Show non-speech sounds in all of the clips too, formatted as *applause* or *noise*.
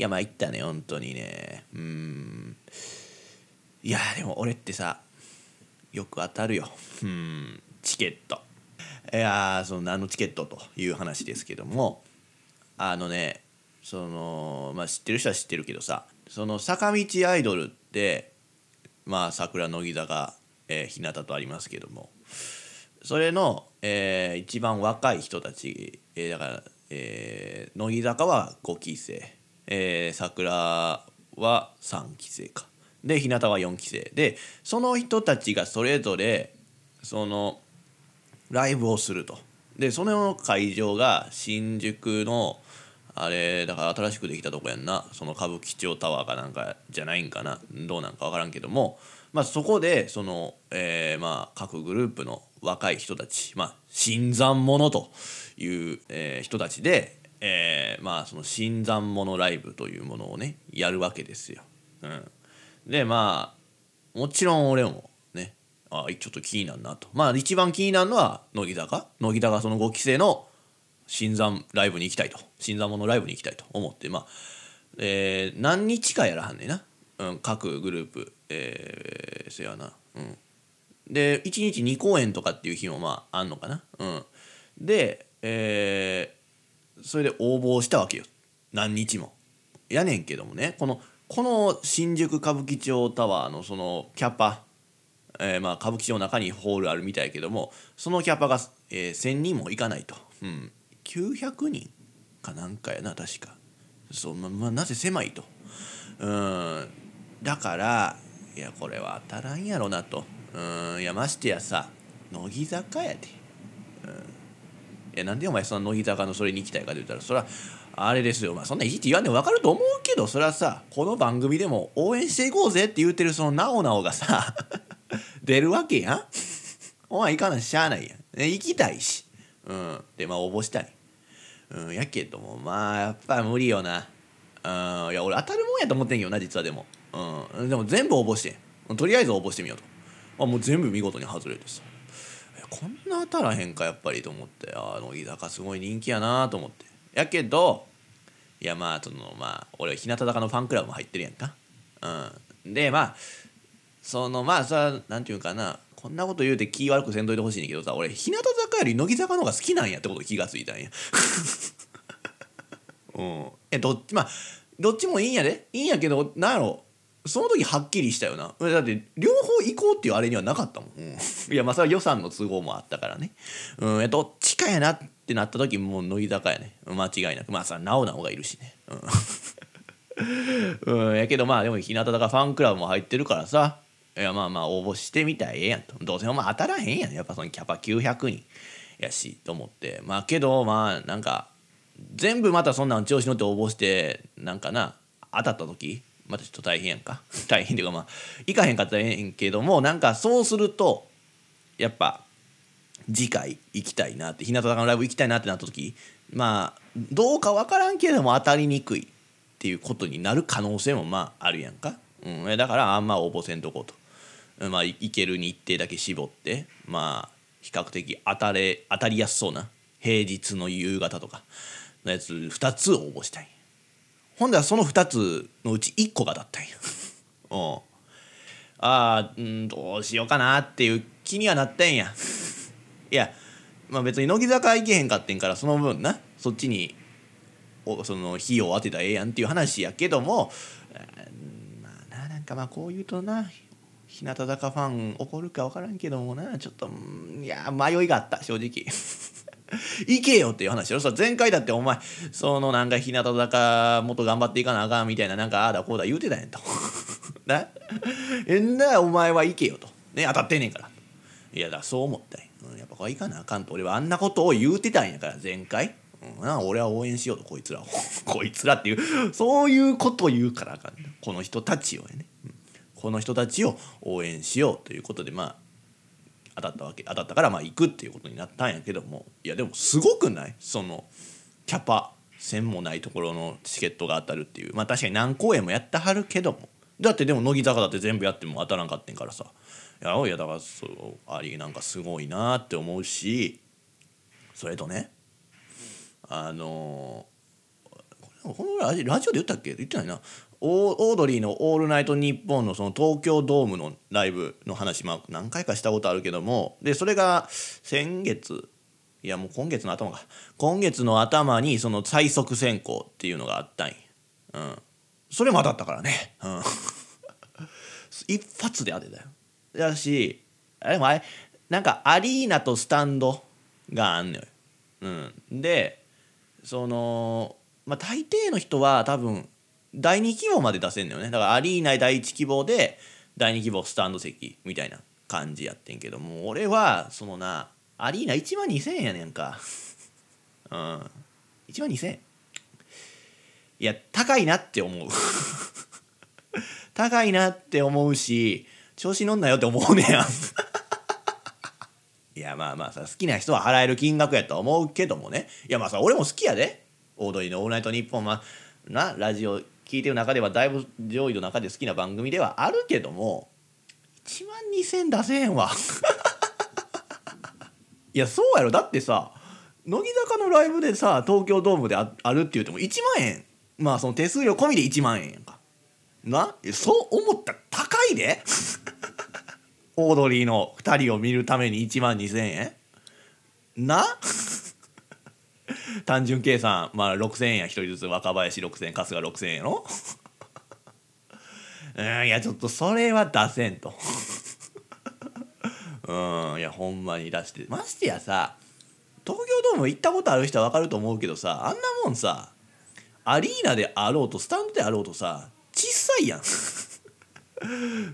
いや参ったね本当にね。うん。いやでも俺ってさよく当たるよ。うん。チケット。いやその何のチケットという話ですけども。あのねそのまあ知ってる人は知ってるけどさその坂道アイドルってまあ桜乃木坂、えー、日向とありますけども。それの、えー、一番若い人たち、えー、だから、えー、乃木坂は5期生、えー、桜は3期生か。で日向は4期生でその人たちがそれぞれそのライブをすると。でその会場が新宿のあれだから新しくできたとこやんな。その歌舞伎町タワーかなんかじゃないんかな。どうなんか分からんけども、まあ、そこでその、えー、まあ各グループの若い人たちまあ新参者という、えー、人たちで、えー、まあその新参者ライブというものをねやるわけですよ。うん、でまあもちろん俺もねあちょっと気になるなと。まあ一番気になるのは乃木坂？乃木坂その5期生の新参ライブに行きたいと。新参者ライブに行きたいと思ってまあ、えー、何日かやらはんねんな、うん、各グループ。えー、せやな。うん。で1日2公演とかっていう日もまああんのかな。うん。でえー、それで応募したわけよ。何日も。やねんけどもね。このこの新宿歌舞伎町タワーのそのキャパえー、まあ歌舞伎町の中にホールあるみたいけどもそのキャパが、えー、1,000人もいかないと、うん、900人かなんかやな確か。そうままあなぜ狭いと。うん。だからいやこれは当たらんやろなと。うん。いやましてやさ乃木坂やで、うん、いやなんでお前その乃木坂のそれに行きたいかと言ったらそれはあれですよ、まあ、そんないじって言わんでも分かると思うけどそれはさこの番組でも応援していこうぜって言ってるそのなおなおがさ *laughs* 出るわけやん。お前行かないしゃあないやん、ね、行きたいし。うん。でまあ応募したい。うんやけどもまあやっぱ無理よな。うん。いや俺当たるもんやと思ってんけどな実はでも。うん。でも全部応募してとりあえず応募してみようと。あもう全部見事に外れてさ。こんな当たらへんかやっぱりと思って。ああ乃木坂すごい人気やなと思って。やけどいやまあそのまあ俺日向坂のファンクラブも入ってるやんか。うん。でまあそのまあさなんていうかな。こんなこと言うて気悪くせんといてほしいんだけどさ俺日向坂より乃木坂の方が好きなんやってこと気がついたんや。*laughs* うん。えどっちまあどっちもいいんやで。いいんやけどなんやろ。その時はっきりしたよな。だって両方行こうっていうあれにはなかったもん、うん、*laughs* いやまあそれは予算の都合もあったからね。うん。どっちかやなってなった時もう乃木坂やね。間違いなく。まあさなおなおがいるしね。うん、うん、やけどまあでも日向坂ファンクラブも入ってるからさ。いやまあまあ応募してみたらええやんと。どうせお前当たらへんやん。やっぱそのキャパ900人やしと思って。まあけどまあなんか全部またそんなん調子乗って応募してなんかな当たった時またちょっと大変やんか。*laughs* 大変っていうかまあ行かへんかったらええんけどもなんかそうするとやっぱ次回行きたいなって日向坂のライブ行きたいなってなった時まあどうか分からんけれども当たりにくいっていうことになる可能性もまああるやんか、うん、だからあんま応募せんとこうと、まあ、行ける日程だけ絞ってまあ比較的当たれ当たりやすそうな平日の夕方とかのやつ2つ応募したい。ほんではその2つのうち1個がだったんや。*laughs* う。ああうんどうしようかなっていう気にはなったんや。*laughs* いやまあ別に乃木坂行けへんかってんからその分なそっちにおその費用を当てたらええやんっていう話やけどもまあななんかまあこう言うとな日向坂ファン怒るか分からんけどもなちょっといや迷いがあった正直。*laughs* *laughs* 行けよっていう話よさ前回だってお前そのなんか日向坂もっと頑張っていかなあかんみたいななんかああだこうだ言うてたやんと。*laughs* な？えんなお前は行けよと。ね当たってんねんから。いやだそう思ったんや、うん、やっぱこれ行かなあかんと。俺はあんなことを言うてたんやから前回、うん、俺は応援しようと。こいつらを。*laughs* こいつらっていうそういうことを言うからあかん、この人たちをね、この人たちを応援しようということでまあ当たったわけ当たったからまあ行くっていうことになったんやけどもいやでもすごくない？そのキャパ線もないところのチケットが当たるっていう。まあ確かに何公演もやってはるけども。だってでも乃木坂だって全部やっても当たらんかってんからさ。いやいやだからそうありなんかすごいなって思うしそれとねあのここのラジラジオで言ったっけ？言ってないな。オードリーの「オールナイトニッポン」のその東京ドームのライブの話、まあ、何回かしたことあるけどもでそれが先月いやもう今月の頭か。今月の頭にその最速選考っていうのがあったんや、うん、それも当たったからね、うん、*laughs* 一発で当てたよ。だしあれもあれなんかアリーナとスタンドがあんのよ、うん、でそのまあ大抵の人は多分第2希望まで出せんのよね。だからアリーナ第1希望で第2希望スタンド席みたいな感じやってんけども。俺はそのなアリーナ1万2000円やねんか。*laughs* うん。1万2000円。いや高いなって思う。*laughs* 高いなって思うし調子乗んなよって思うねや *laughs* いやまあまあさ好きな人は払える金額やと思うけどもね。いやまあさ俺も好きやで。オードリーの「オールナイトニッポン」まあなラジオ聞いてる中ではだいぶ上位の中で好きな番組ではあるけども1万2000出せへんわ。*laughs* いやそうやろ。だってさ乃木坂のライブでさ東京ドームでああるって言っても1万円。まあその手数料込みで1万円やんか。な？そう思ったら高いで。*laughs* オードリーの2人を見るために1万2,000円。な？*laughs* 単純計算まあ6,000円や1人ずつ若林6,000円春日6,000円やろ？*laughs* うんいやちょっとそれは出せんと。*laughs* うんいやほんまに出して。ましてやさ東京ドーム行ったことある人は分かると思うけどさあんなもんさアリーナであろうとスタンドであろうとさ小さいやん。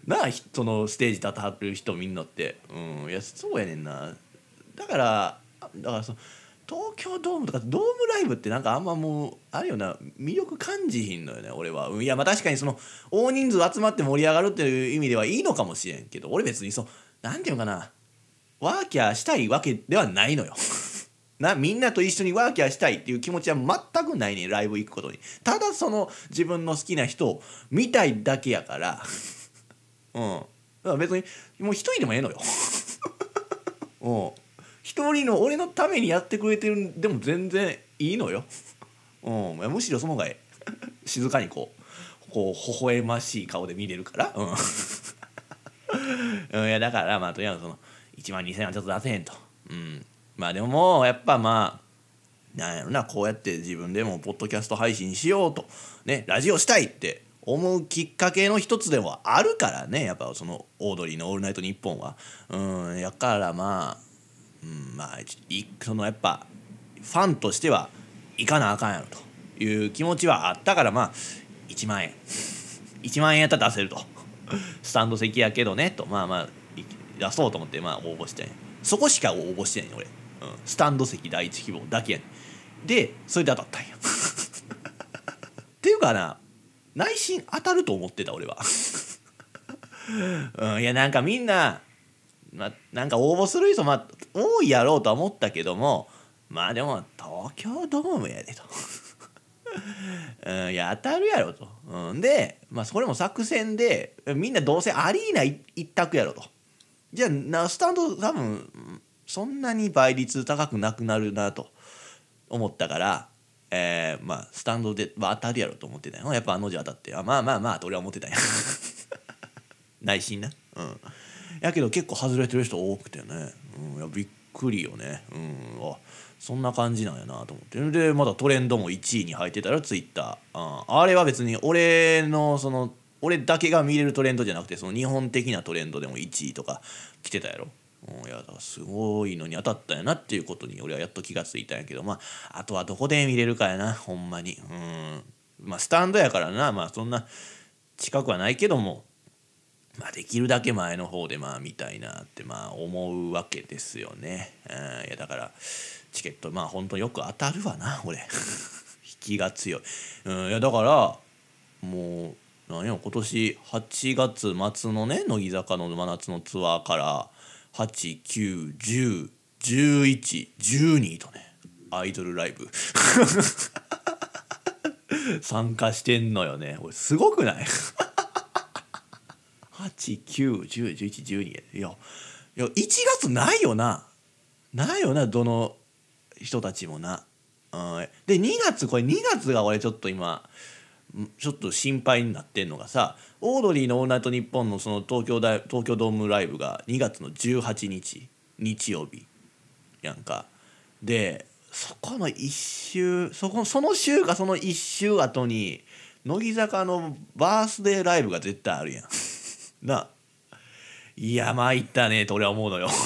なあそのステージ立たはる人みんなって。うんいやそうやねんな。だからだからその東京ドームとかドームライブってなんかあんまもうあるよな魅力感じひんのよね俺は。いやまあ確かにその大人数集まって盛り上がるっていう意味ではいいのかもしれんけど俺別にそうなんていうのかな。ワーキャーしたいわけではないのよ。*laughs* なみんなと一緒にワーキャーしたいっていう気持ちは全くないねライブ行くことに。ただその自分の好きな人を見たいだけやから。*laughs* うん。だから別にもう一人でもええのよ。*laughs* うん。一人の俺のためにやってくれてるでも全然いいのよ、*laughs* うん、むしろその方がええ。*laughs* 静かにこうこう微笑ましい顔で見れるから。うん、*laughs* いやだからまあとりあえずその1万2,000円はちょっと出せへんと、うん、まあでももうやっぱまあなんやろなこうやって自分でもポッドキャスト配信しようと。ねラジオしたいって思うきっかけの一つでもあるからね。やっぱそのオードリーの「オールナイトニッポンは」うん。やからまあうんまあそのやっぱファンとしては行かなあかんやろという気持ちはあったからまあ1万円。*laughs* 1万円やったら出せると。*laughs* スタンド席やけどねとまあまあ出そうと思ってまあ応募してそこしか応募してない俺、うん、スタンド席第一希望だけやねん。でそれで当たったんや *laughs* っていうかな内心当たると思ってた俺は。うん、いやなんかみんなまあ、なんか応募する人、まあ、多いやろうとは思ったけどもまあでも東京ドームやでと。*laughs* うん、いや当たるやろと。うん、で、まあ、それも作戦でみんなどうせアリーナ一択やろと。じゃあなスタンド多分そんなに倍率高くなくなるなと思ったから、えー、まあスタンドで、まあ、当たるやろと思ってたよやっぱあの字当たってあまあまあまあと俺は思ってたんや *laughs* 内心なうんやけど結構外れてる人多くてね、うん、いやびっくりよね、うん、あそんな感じなんやなと思って。でまだトレンドも1位に入ってたらツイッター、うん、あれは別に俺のその俺だけが見れるトレンドじゃなくてその日本的なトレンドでも1位とか来てたやろ。うん、いやだからすごいのに当たったんやなっていうことに俺はやっと気が付いたんやけど。まああとはどこで見れるかやなほんまに。うん。まあスタンドやからな。まあそんな近くはないけども。まあ、できるだけ前の方でまあ見たいなってまあ思うわけですよね。うん、いやだからチケットまあ本当よく当たるわな俺 *laughs* 引きが強い。うん、いやだからもう何や今年8月末のね乃木坂の真夏のツアーから89101112とねアイドルライブ。*laughs* 参加してんのよね。これすごくない？89101112いやいや1月ないよな。ないよなどの人たちもな。うん。で2月これ2月が俺ちょっと今ちょっと心配になってんのがさオードリーの「オールナイトニッポン」のその東京大東京ドームライブが2月の18日日曜日やんか。でそこの1週そこその週かその1週後に乃木坂のバースデーライブが絶対あるやん。な。いや参ったねと俺は思うのよ。*laughs*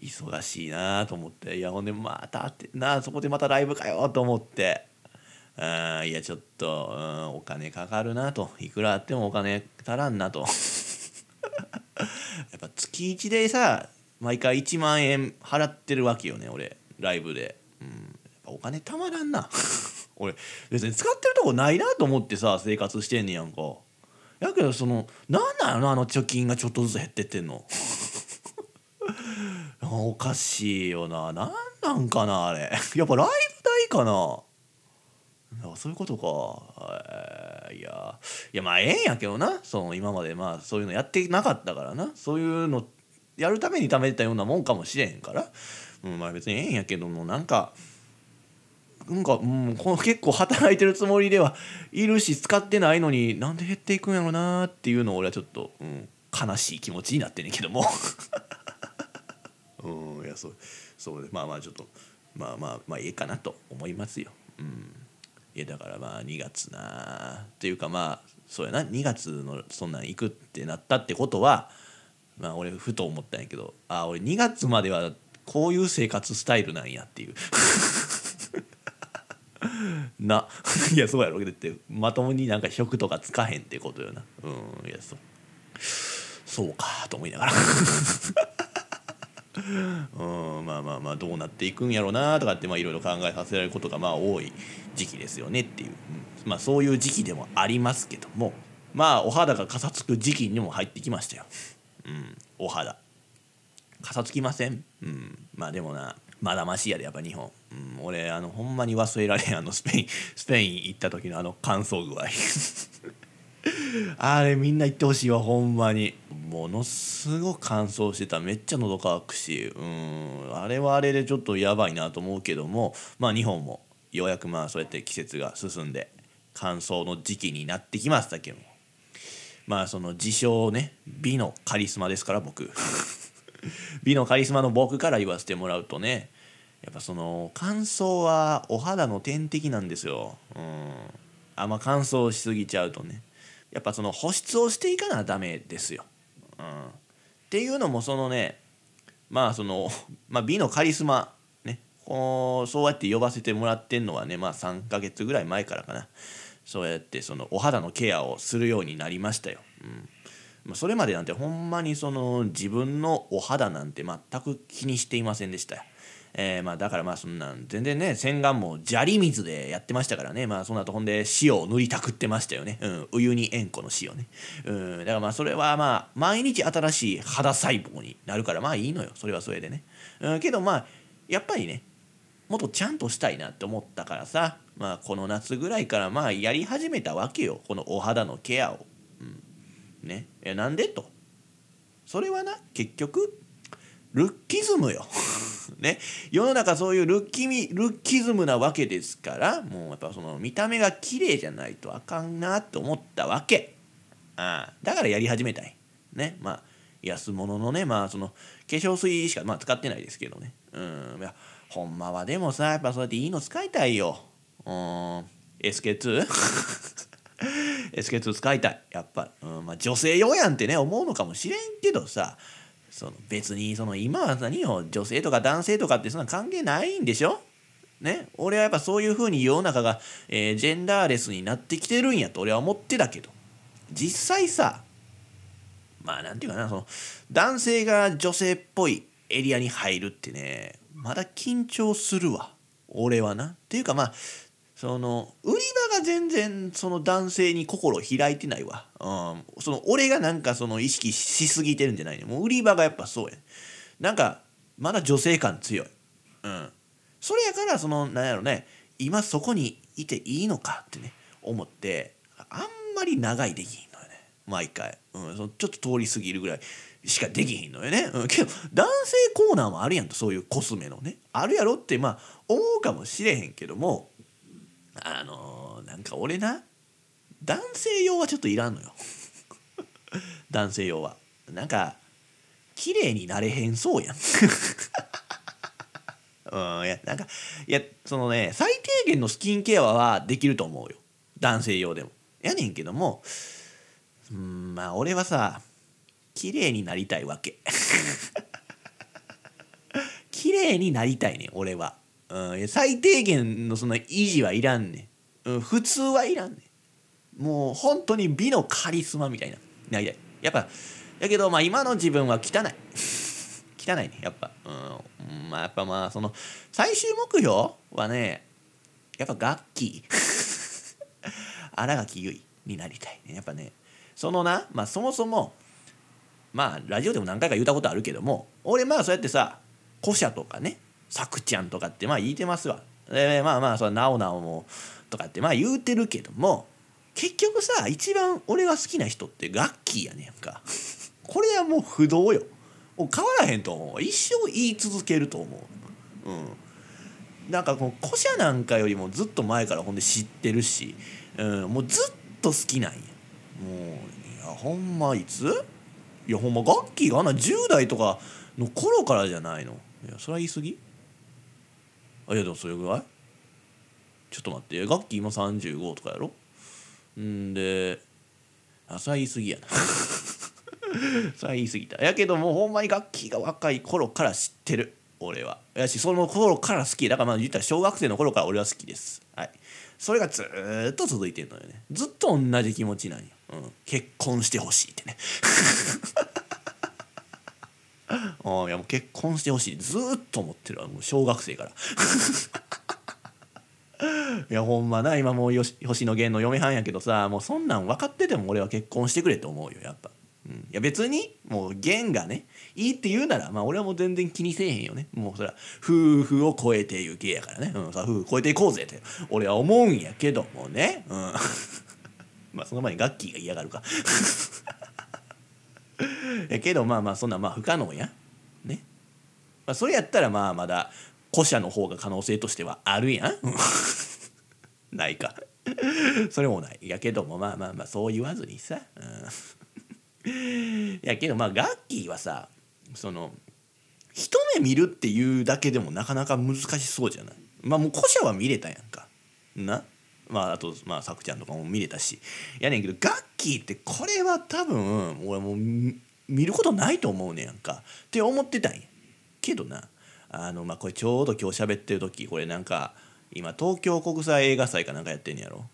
忙しいなと思って。いやほんでまたってなそこでまたライブかよと思って。あいやちょっと、うん、お金かかるなと。いくらあってもお金足らんなと。*laughs* やっぱ月1でさ毎回1万円払ってるわけよね俺。ライブで、うん、お金たまらんな。*laughs* 俺別に使ってるとこないなと思ってさ生活してんねやんか。やけどそのなんなのあの貯金がちょっとずつ減ってってんの。*laughs* おかしいよななんなんかなあれ。やっぱライブ代かな。そういうことか、いやいやまあええんやけどな。その今までまあそういうのやってなかったからな。そういうのやるために貯めてたようなもんかもしれへんから、うん、まあ別にええんやけどもなんかなんか、うん、この結構働いてるつもりではいるし使ってないのになんで減っていくんやろなっていうのを俺はちょっと、うん、悲しい気持ちになってんねんけども。*laughs* うんいやそうそうでまあまあちょっとまあまあまあいいかなと思いますよ。うん。いやだからまあ2月なっていうかまあそうやな。2月のそんなん行くってなったってことはまあ俺ふと思ったんやけどあ俺2月まではこういう生活スタイルなんやっていう。な。*laughs* いやそうやろ。だってまともになんか食とかつかへんってことよな。うんいやそう。そうかと思いながら。*laughs* うんまあまあまあどうなっていくんやろうなとかっていろいろ考えさせられることがまあ多い時期ですよねっていう、うん、まあそういう時期でもありますけどもまあお肌がかさつく時期にも入ってきましたよ、うん、お肌。かさつきません、うん、まあでもな。まだましやでやっぱ日本、うん、俺あのほんまに忘れられんあのスペインスペイン行った時のあの乾燥具合。*laughs* あれみんな行ってほしいわほんまに。ものすごく乾燥してた。めっちゃ喉乾くし。うんあれはあれでちょっとやばいなと思うけども。まあ日本もようやくまあそうやって季節が進んで乾燥の時期になってきましたけども。まあその自称ね美のカリスマですから僕。*laughs* 美のカリスマの僕から言わせてもらうとねやっぱその乾燥はお肌の天敵なんですよ。うん、あんま乾燥しすぎちゃうとねやっぱその保湿をしていかなダメですよ。うん、っていうのもそのねまあその、*laughs* まあ、美のカリスマねこうそうやって呼ばせてもらってんのはねまあ3ヶ月ぐらい前からかなそうやってそのお肌のケアをするようになりましたよ。うんま、それまでなんてほんまにその自分のお肌なんて全く気にしていませんでした。えー、まあだからまあそんなん全然ね洗顔も砂利水でやってましたからね。まあその後ほんで塩を塗りたくってましたよね。うんお湯に塩湖の塩ね。うんだからまあそれはまあ毎日新しい肌細胞になるからまあいいのよ。それはそれでね。うんけどまあやっぱりねもっとちゃんとしたいなって思ったからさ。まあこの夏ぐらいからまあやり始めたわけよ。このお肌のケアを。ね。えなんで？と。それはな結局ルッキズムよ。*laughs* ね。世の中そういうルッキミルッキズムなわけですからもうやっぱその見た目が綺麗じゃないとあかんなと思ったわけ。ああだからやり始めたい。ね。まあ安物のねまあその化粧水しかまあ使ってないですけどね。うん。いやほんまはでもさやっぱそうやっていいの使いたいよ。うん。SK2 *laughs* SK2 使いたい。やっぱ、うんまあ、女性用やんってね思うのかもしれんけどさその別にその今は何よ女性とか男性とかってそんな関係ないんでしょ？ね？俺はやっぱそういうふうに世の中が、えー、ジェンダーレスになってきてるんやと俺は思ってたけど。実際さまあなんていうかなその男性が女性っぽいエリアに入るってねまだ緊張するわ。俺はな。っていうかまあその売り場が全然その男性に心開いてないわ、うん、その俺がなんかその意識しすぎてるんじゃないねもう売り場がやっぱそうや。なんかまだ女性感強い。うん。それやからそのなんやろね。今そこにいていいのかってね思ってあんまり長いできひんのよね。毎回、うん、そのちょっと通り過ぎるぐらいしかできひんのよね、うん、けど男性コーナーもあるやんとそういうコスメのね。あるやろってまあ思うかもしれへんけどもあの、なんか俺な男性用はちょっといらんのよ。*laughs* 男性用は。なんか綺麗になれへんそうやん。*laughs* うんいやなんかいやそのね最低限のスキンケアはできると思うよ。男性用でも。やねんけどもうんまあ俺はさ綺麗になりたいわけ。*laughs* 綺麗になりたいねん俺は、うん、最低限のその維持はいらんねん、うん、普通はいらんねん。もう本当に美のカリスマみたいな。なりたいやっぱやけどまあ今の自分は汚い。*laughs* 汚いねやっぱ。うんまあやっぱまあその最終目標はねやっぱ楽器。*laughs* 新垣結衣になりたいねやっぱねそのなまあそもそもまあラジオでも何回か言ったことあるけども俺まあそうやってさ古社とかねさくちゃんとかってまあ言いてますわ。でまあまあそれなおなおもとかってまあ言うてるけども結局さ一番俺が好きな人ってガッキーやねんか。これはもう不動よ。もう変わらへんと思う。一生言い続けると思う。うん。なんかこの古社なんかよりもずっと前からほんで知ってるし、うん、もうずっと好きなんや。もういやほんまいつ？いやほんまガッキーがあんな10代とかの頃からじゃないの。いやそれは言い過ぎ？あいやでもそれぐらい？ちょっと待ってガッキー今35とかやろ？んであそれは言い過ぎやな。*laughs* それは言い過ぎた。やけどもうほんまに楽器が若い頃から知ってる俺は。やしその頃から好きだからまあ言ったら小学生の頃から俺は好きです。はい。それがずっと続いてるのよね。ずっと同じ気持ちなんよ、うん、結婚してほしいってね。あいやもう結婚してほしい。ずっと思ってるわ。もう小学生から。*laughs* いやほんまな。今もうよし星野源の嫁はんやけどさもうそんなん分かってても俺は結婚してくれって思うよやっぱ、うん、いや別にもう源がねいいって言うならまあ俺はもう全然気にせえへんよね。もうそれは夫婦を超えていう芸やからね、うん、さ夫婦超えていこうぜって俺は思うんやけどもね。うん。*laughs* まあその前にガッキーが嫌がるか。*laughs* やけどまあまあそんなまあ不可能や。ね、まあ、それやったらまあまだ古社の方が可能性としてはあるやん。*laughs* ないか。それもない。やけどもまあまあまあそう言わずにさ、うん、やけどまあガッキーはさその一目見るっていうだけでもなかなか難しそうじゃない？まあもう古社は見れたやんか。な？まああとまあさくちゃんとかも見れたし。やねんけどガッキーってこれは多分俺もう見ることないと思うねやんか。って思ってたんや。けどなあのまあこれちょうど今日喋ってる時これなんか今東京国際映画祭かなんかやってんやろ。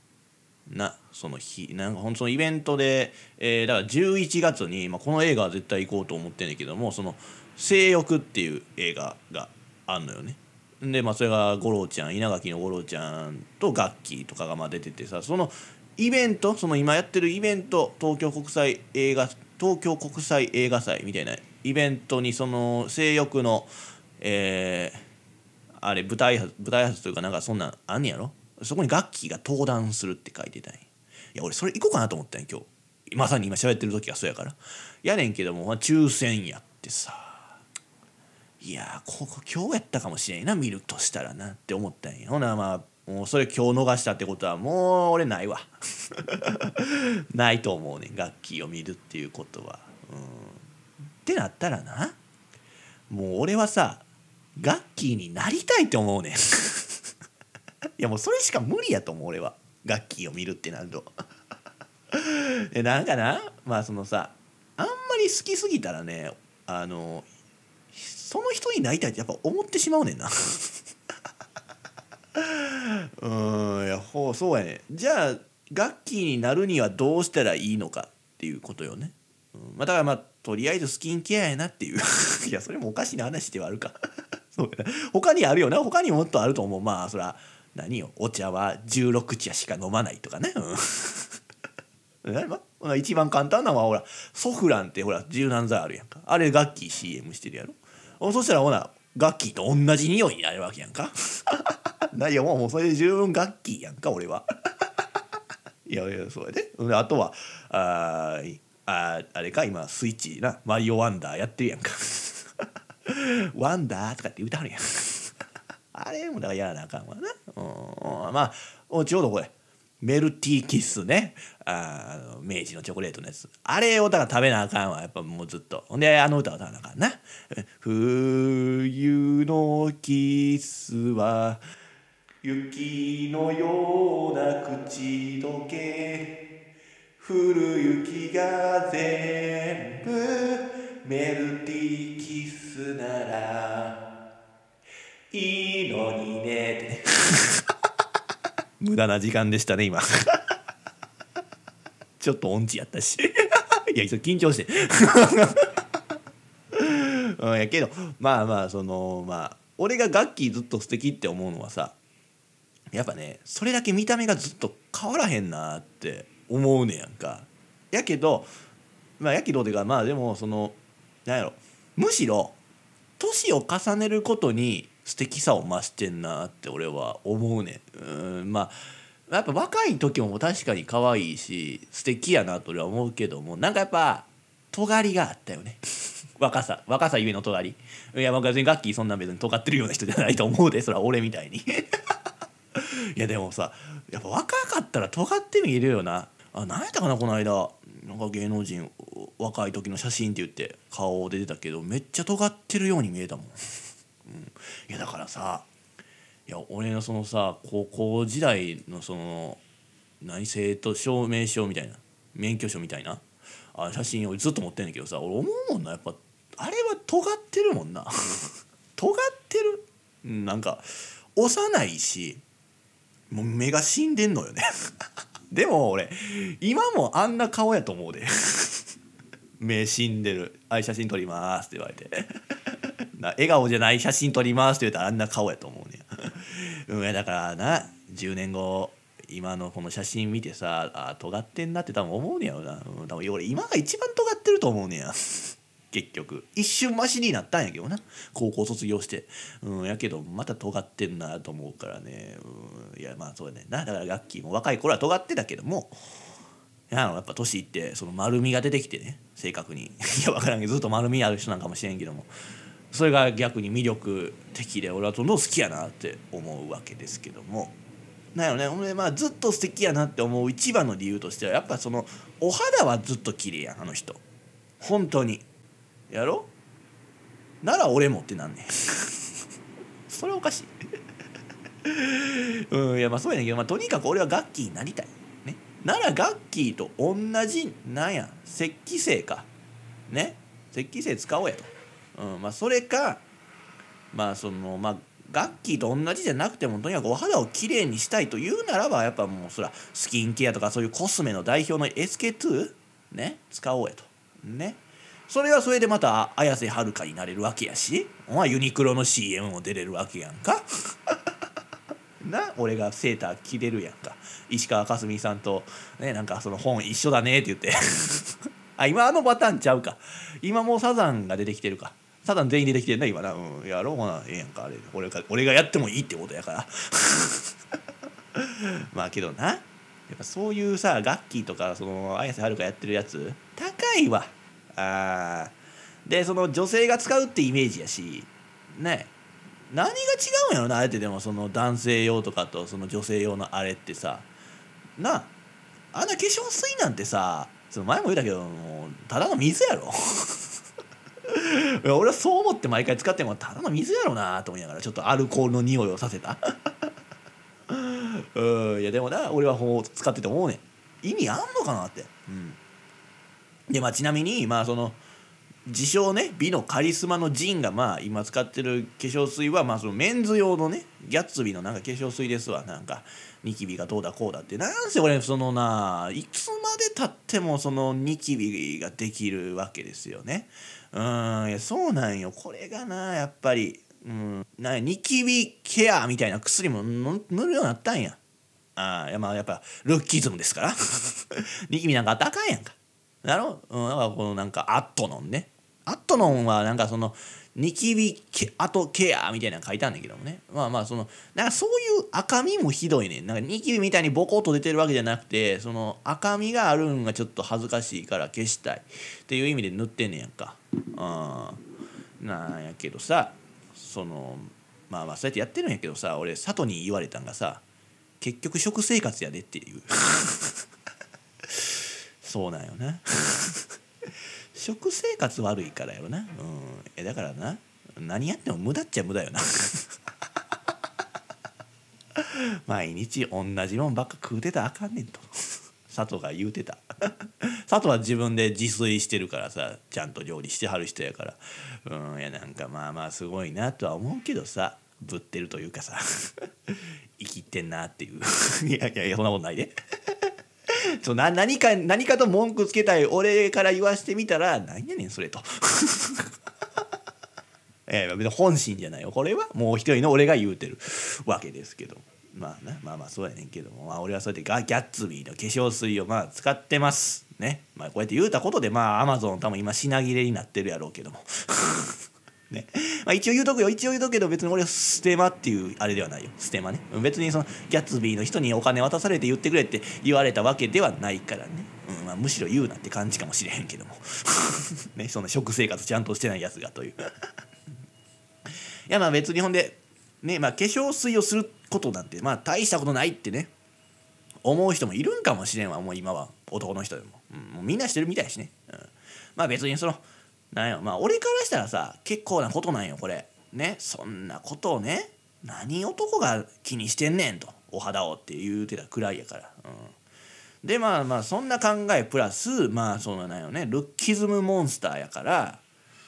なその日なんかほんそのイベントで、えー、だから11月に、まあ、この映画は絶対行こうと思ってんねんけどもその「性欲」っていう映画があんのよね。でまあそれが五郎ちゃん稲垣の五郎ちゃんとガッキーとかがまあ出ててさそのイベントその今やってるイベント東京国際映画東京国際映画祭みたいなイベントにその性欲のえー、あれ舞台舞台挨拶というかなんかそんなんあんねやろ？そこにガッキーが登壇するって書いてたんや。いや俺それ行こうかなと思ったんや今日。まさに今喋ってる時がそうやから。やねんけども抽選やってさ。いやここ今日やったかもしれんな見るとしたらなって思ったんやほな。まあもうそれ今日逃したってことはもう俺ないわ。*laughs* ないと思うねん楽器を見るっていうことは。うん。ってなったらなもう俺はさガッキーになりたいって思うねん。*laughs* いやもうそれしか無理やと思う俺は。ガッキーを見るってなると。*laughs* でなんかなまあそのさあんまり好きすぎたらねあのその人になりたいってやっぱ思ってしまうねんな。うんいやほうそうやね。じゃあガッキーになるにはどうしたらいいのかっていうことよね、うんまあ、だからまあとりあえずスキンケアやなっていう。*laughs* いやそれもおかしな話ではあるか。そう他にあるよな。他にもっとあると思う。まあそら何よ。お茶は16茶しか飲まないとかね、うん、*laughs* 一番簡単なのはほらソフランってほら柔軟剤あるやんか。あれガッキー CM してるやろ。そしたらほらガッキーと同じ匂いになるわけやんか。*laughs* いやもうもうそれで十分ガッキーやんか俺は。*laughs* いやいやそうやで。あとはあああれか今スイッチなマリオワンダーやってるやんか。*laughs* ワンダーとかって歌うやん。あれもだからやらなあかんわな。うん。まあちょうどこれ。メルティーキッスね。あ明治のチョコレートのやつ。あれをだから食べなあかんわやっぱもうずっと。ほんであの歌歌わなあかんな「冬のキスは雪のような口どけ。降る雪が全部メルティーキスならいいのにね」ってね。*laughs* 無駄な時間でしたね今。*laughs* ちょっと音痴やったし。*laughs* いや緊張して。*laughs* うんやけどまあまあそのまあ俺がガッキーずっと素敵って思うのはさやっぱねそれだけ見た目がずっと変わらへんなって思うねやんか。やけどまあやけどてかまあでもそのなんやろ。むしろ年を重ねることに素敵さを増してんなって俺は思うねうんまあやっぱ若い時も確かに可愛いし素敵やなと俺は思うけどもなんかやっぱ尖りがあったよね。*laughs* 若さ若さゆえの尖り。いや別にガッキーそんな別に尖ってるような人じゃないと思うでそれは俺みたいに。*laughs* いやでもさやっぱ若かったら尖って見えるよな。あ何やったかなこの間。なんか芸能人若い時の写真って言って顔出てたけどめっちゃ尖ってるように見えたもん、うん、いやだからさいや俺のそのさ高校時代のその何生徒証明書みたいな免許証みたいなあ写真をずっと持ってんねんけどさ俺思うもんなやっぱあれは尖ってるもんな。*laughs* 尖ってる。なんか幼いしもう目が死んでんのよね。*laughs* でも俺今もあんな顔やと思うで。*laughs* 目死んでる「はい写真撮ります」って言われて。笑顔じゃない写真撮りますって言ったらあんな顔やと思うね *laughs* うんだからな10年後今のこの写真見てさあ尖ってんなって多分思うねやろな、うん、多分俺今が一番尖ってると思うねや。*laughs* 結局。一瞬マシになったんやけどな。高校卒業して。うんやけどまた尖ってんなと思うからね。うんいやまあそうやねな。だからガッキーも若い頃は尖ってたけどもやっぱ年いってその丸みが出てきてね。正確に。*laughs* いや分からんけどずっと丸みある人なんかもしれんけども。それが逆に魅力的で俺はどんどん好きやなって思うわけですけども。なんやろね俺まあずっと素敵やなって思う一番の理由としてはやっぱそのお肌はずっと綺麗やんあの人。本当に。やろ？なら俺もってなんねん。*laughs* それおかしい。*laughs* うんいやまあそうやねんけど、まあ、とにかく俺はガッキーになりたい。ね。ならガッキーと同じなんや。石器製か。ね。石器製使おうやと、うんまあ、それかまあそのまあガッキーと同じじゃなくてもとにかくお肌をきれいにしたいというならばやっぱもうそらスキンケアとかそういうコスメの代表の SK2 ね使おうやと。ね。それはそれでまた綾瀬はるかになれるわけやしお前ユニクロの CM も出れるわけやんか。*laughs* な俺がセーター着れるやんか。石川佳純さんとねなんかその本一緒だねって言って。*laughs* あ今あのパターンちゃうか。今もうサザンが出てきてるか。サザン全員出てきてるな今な。うん。やろうほな。ええやんかあれ。俺が俺がやってもいいってことやから。*laughs* まあけどな。やっぱそういうさガッキーとかその綾瀬はるかやってるやつ高いわ。あでその女性が使うってイメージやしね。何が違うんやろなあえてでもその男性用とかとその女性用のあれってさ。な。ああんな化粧水なんてさその前も言ったけどもうただの水やろ。*laughs* 俺はそう思って毎回使ってもただの水やろなと思いながらちょっとアルコールの匂いをさせた。*laughs* うんいやでもな俺はほう使ってて思うねん。意味あんのかなって。うん。でまあちなみにまあその自称ね美のカリスマのジンがまあ今使ってる化粧水はまあそのメンズ用のねギャッツビーのなんか化粧水ですわ。なんかニキビがどうだこうだって。なんせ俺そのないつまでたってもそのニキビができるわけですよね。うんいやそうなんよ。これがなやっぱり。うんなニキビケアみたいな薬も塗るようになったんや。あいやまあやっぱルッキズムですから。*laughs* ニキビなんかあったかんやんか。だろうん、だかこのなんかアットノンね。アットノンはなんかそのニキビケ後ケアみたいなの書いてあるんだけどもね。まあまあそのなんかそういう赤みもひどいねなんかニキビみたいにボコッと出てるわけじゃなくてその赤みがあるんがちょっと恥ずかしいから消したいっていう意味で塗ってんねやんか。うんなんやけどさそのまあまあそうやってやってるんやけどさ俺佐藤に言われたんがさ結局食生活やでっていう。*laughs* そうなんよな。食生活悪いからよな。うん。えだからな何やっても無駄っちゃ無駄よな。*laughs* 毎日同じもんばっか食うてたらあかんねんと。佐藤が言うてた。佐藤は自分で自炊してるからさちゃんと料理してはる人やから。うんいやなんかまあまあすごいなとは思うけどさぶってるというかさ。*laughs* 生きてんなっていう。*laughs* いやいやそんなことないで。そうな何か何かと文句つけたい俺から言わしてみたら何やねんそれと。*laughs* えー、別に本心じゃないよ。これはもう一人の俺が言うてるわけですけど。まあなまあまあそうやねんけども、まあ、俺はそうやってガギャッツビーの化粧水をまあ使ってます。ね。まあこうやって言うたことでまあアマゾン多分今品切れになってるやろうけども。ね。まあ、一応言うとくよ。一応言うとくけど別に俺はステマっていうあれではないよ。ステマね。別にそのギャッツビーの人にお金渡されて言ってくれって言われたわけではないからね、うんまあ、むしろ言うなって感じかもしれへんけども。*laughs* ねそんな食生活ちゃんとしてないやつがという。*laughs* いやまあ別にほんでねまあ化粧水をすることなんてまあ大したことないってね。思う人もいるんかもしれんわもう今は。男の人でも,、うん、もうみんなしてるみたいしね、うん、まあ別にそのなんよ。まあ俺からしたらさ結構なことなんよこれ。ね。そんなことをね何男が気にしてんねんと。お肌をって言うてたくらいやから、うん、でまあまあそんな考えプラスまあそのなんよね。ルッキズムモンスターやから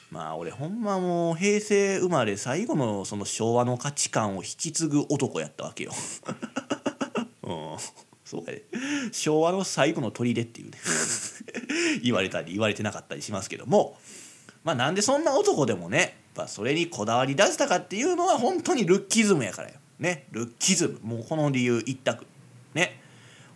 まあ俺ほんまもう平成生まれ最後のその昭和の価値観を引き継ぐ男やったわけよ。*laughs* うん、そうやで。昭和の最後の砦っていうね。*laughs* 言われたり言われてなかったりしますけども。まあなんでそんな男でもねやそれにこだわり出したかっていうのは本当にルッキズムやからよ。ねルッキズムもうこの理由一択。ね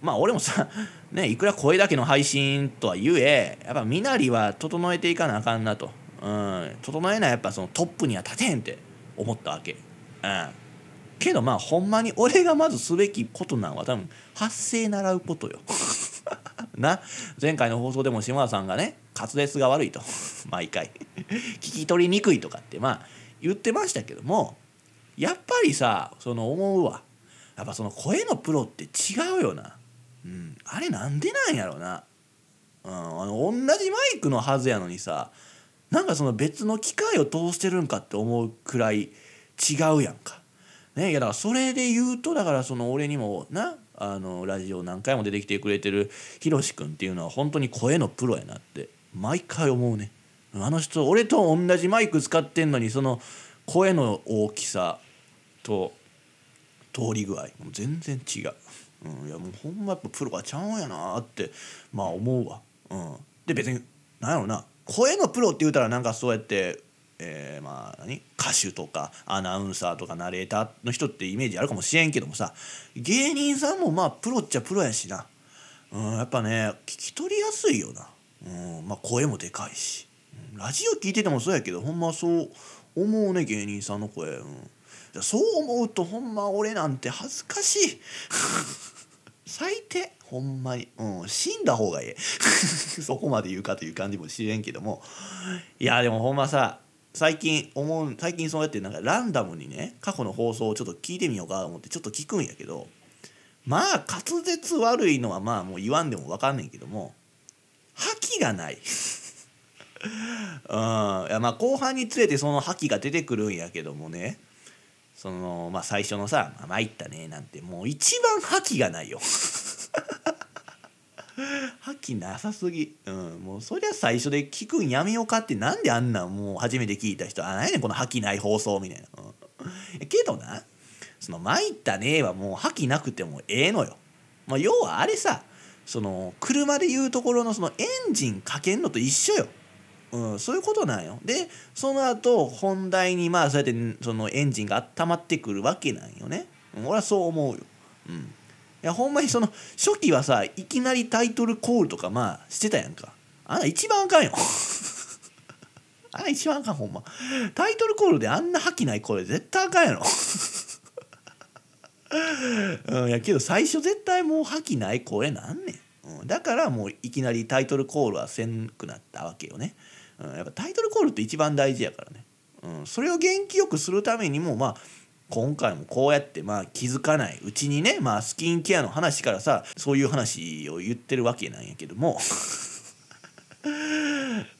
まあ俺もさ、*laughs* ね、いくら声だけの配信とは言えやっぱ身なりは整えていかなあかんなと、うん、整えないやっぱそのトップには立てへんって思ったわけ。うんけどまあほんまに俺がまずすべきことなんは多分発声習うことよ。*laughs* な。前回の放送でも島田さんがね滑舌が悪いと。*laughs* 毎回。聞き取りにくいとかってまあ言ってましたけどもやっぱりさその思うわ。やっぱその声のプロって違うよな、うん、あれなんでなんやろな、うん、あの同じマイクのはずやのにさなんかその別の機械を通してるんかって思うくらい違うやんか。ね、いやだからそれで言うとだからその俺にもなあのラジオ何回も出てきてくれてるひろし君っていうのは本当に声のプロやなって毎回思うね。あの人俺と同じマイク使ってんのにその声の大きさと通り具合も全然違う、うん、いやもうほんまやっぱプロはちゃうんやなってまあ思うわ、うん、で別に何やろな声のプロって言うたらなんかそうやってえー、まあ何？歌手とかアナウンサーとかナレーターの人ってイメージあるかもしれんけどもさ芸人さんもまあプロっちゃプロやしな、うん、やっぱね聞き取りやすいよな、うんまあ、声もでかいし、うん、ラジオ聞いててもそうやけどほんまそう思うね芸人さんの声、うん、そう思うとほんま俺なんて恥ずかしい。*laughs* 最低ほんまに、うん、死んだ方がええ。*laughs* そこまで言うかという感じもしれんけども。いやでもほんまさ最近思う最近そうやってなんかランダムにね過去の放送をちょっと聞いてみようかと思ってちょっと聞くんやけどまあ滑舌悪いのはまあもう言わんでも分かんねんけども覇気がない。*laughs* うん。いやまあ後半につれてその覇気が出てくるんやけどもねそのまあ最初のさ「まあ、参ったね」なんてもう一番覇気がないよ。覇気なさすぎ、うん、もうそりゃ最初で聞くんやめようかってなんであんなんもう初めて聞いた人あ何やねんこの覇気ない放送みたいな、うん、けどなその「参ったね」はもう覇気なくてもええのよ、まあ、要はあれさその車でいうところのそのエンジンかけんのと一緒よ。うん、そういうことなんよ。でその後本題にまあそうやってそのエンジンが温まってくるわけなんよね、俺はそう思うよ、うん、やほんまにその初期はさいきなりタイトルコールとかまあしてたやんか。あん一番あかんよ。*laughs* あれ一番あかんほんま。タイトルコールであんな覇気ない声絶対あかんやろ。*laughs* うん、やけど最初絶対もう覇気ない声なんねん、うん、だからもういきなりタイトルコールはせんくなったわけよね、うん、やっぱタイトルコールって一番大事やからね、うん、それを元気よくするためにもまあ今回もこうやってまあ気づかないうちにねまあスキンケアの話からさそういう話を言ってるわけなんやけども *laughs*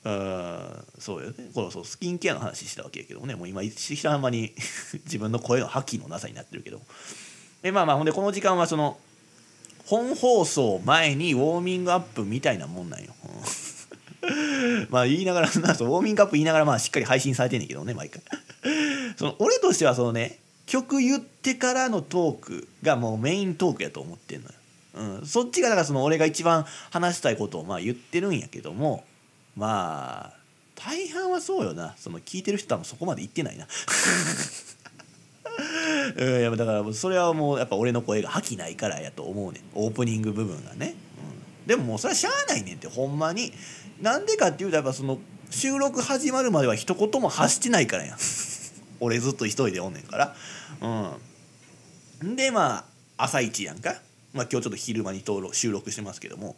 あそうよねこのそうスキンケアの話したわけやけどもねもう今知らん間に *laughs* 自分の声の覇気のなさになってるけどでまあまあほんでこの時間はその本放送前にウォーミングアップみたいなもんなんよ。*laughs* まあ言いながらなウォーミングアップ言いながらまあしっかり配信されてんねんけどね毎回。その俺としてはそのね曲言ってからのトークがもうメイントークやと思ってんのよ。うん、そっちがだからその俺が一番話したいことをまあ言ってるんやけどもまあ大半はそうよな。その聞いてる人はそこまで言ってないな。*laughs* うん、いやだからそれはもうやっぱ俺の声が覇気ないからやと思うねん。オープニング部分がね、うん、でももうそれはしゃあないねんってほんまに。なんでかっていうとやっぱその収録始まるまでは一言も発してないからやん。俺ずっと一人でおんねんから。うん。でまあ朝一やんか。まあ今日ちょっと昼間に登録収録してますけども。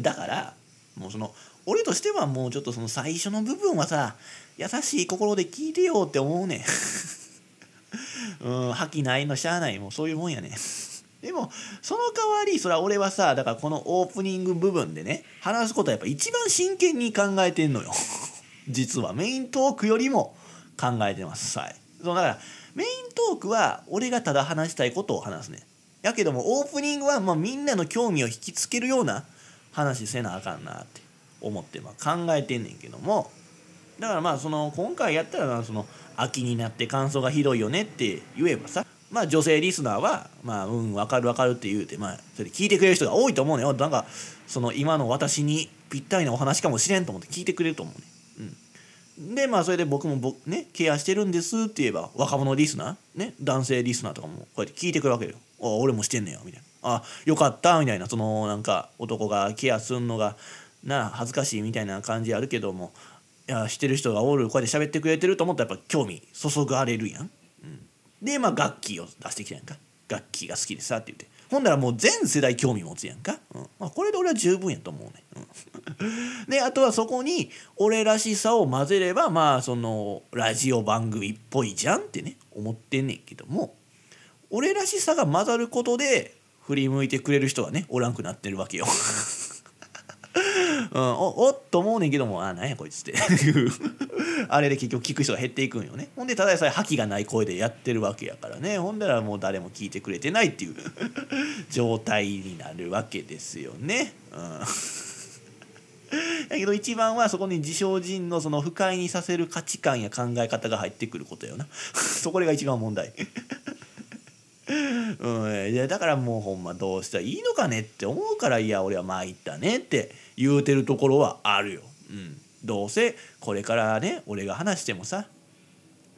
だからもうその俺としてはもうちょっとその最初の部分はさ優しい心で聞いてよって思うねん。*laughs* うん覇気ないのしゃあないもうそういうもんやねん。でもその代わりそれは俺はさだからこのオープニング部分でね話すことはやっぱ一番真剣に考えてんのよ。実はメイントークよりも。考えてます。はい。そうだからメイントークは俺がただ話したいことを話すね。やけどもオープニングはまあみんなの興味を引きつけるような話せなあかんなって思ってまあ考えてんねんけども。だからまあその今回やったらその秋になって感想がひどいよねって言えばさまあ女性リスナーはまあうん分かる分かるって言うてまあそれ聞いてくれる人が多いと思うねよなんかその今の私にぴったりなお話かもしれんと思って聞いてくれると思うね。でまあそれで僕も僕ねケアしてるんですって言えば若者リスナーね男性リスナーとかもこうやって聞いてくるわけよ。あ俺もしてんねやみたいな。あよかったみたいなそのなんか男がケアすんのがな恥ずかしいみたいな感じあるけどもいやしてる人がおるこうやって喋ってくれてると思ったらやっぱ興味注がれるやん。うん、でまあ楽器を出してきたやんか楽器が好きでさって言ってほんならもう全世代興味持つやんか、うんまあ、これで俺は十分やと思うね。うん、*laughs* であとはそこに俺らしさを混ぜればまあそのラジオ番組っぽいじゃんってね思ってんねんけども俺らしさが混ざることで振り向いてくれる人がねおらんくなってるわけよ。*laughs* うん、おおっと思うねんけどもあなんやこいつって。*laughs* あれで結局聞く人が減っていくんよね。ほんでただでさえ覇気がない声でやってるわけやからね。ほんだらもう誰も聞いてくれてないっていう。*laughs* 状態になるわけですよね。うん。*laughs* だけど一番はそこに自称人のその不快にさせる価値観や考え方が入ってくることよな。そこが一番問題。うん、いやだからもうほんまどうしたらいいのかねって思うからいや俺は参ったねって。言うてるところはあるよ。うん、どうせこれからね俺が話してもさ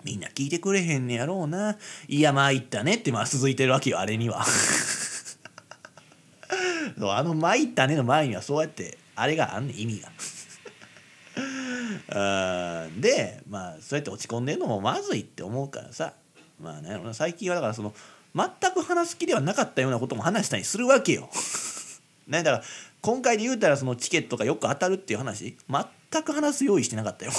みんな聞いてくれへんねやろうないや参ったねってまあ続いてるわけよあれには *laughs* そうあの「参ったね」の前にはそうやってあれがあんねん意味が。*laughs* でまあそうやって落ち込んでんのもまずいって思うからさまあね最近はだからその全く話す気ではなかったようなことも話したりするわけよ。*laughs* ね、だから今回で言うたらそのチケットがよく当たるっていう話？全く話す用意してなかったよ。*laughs*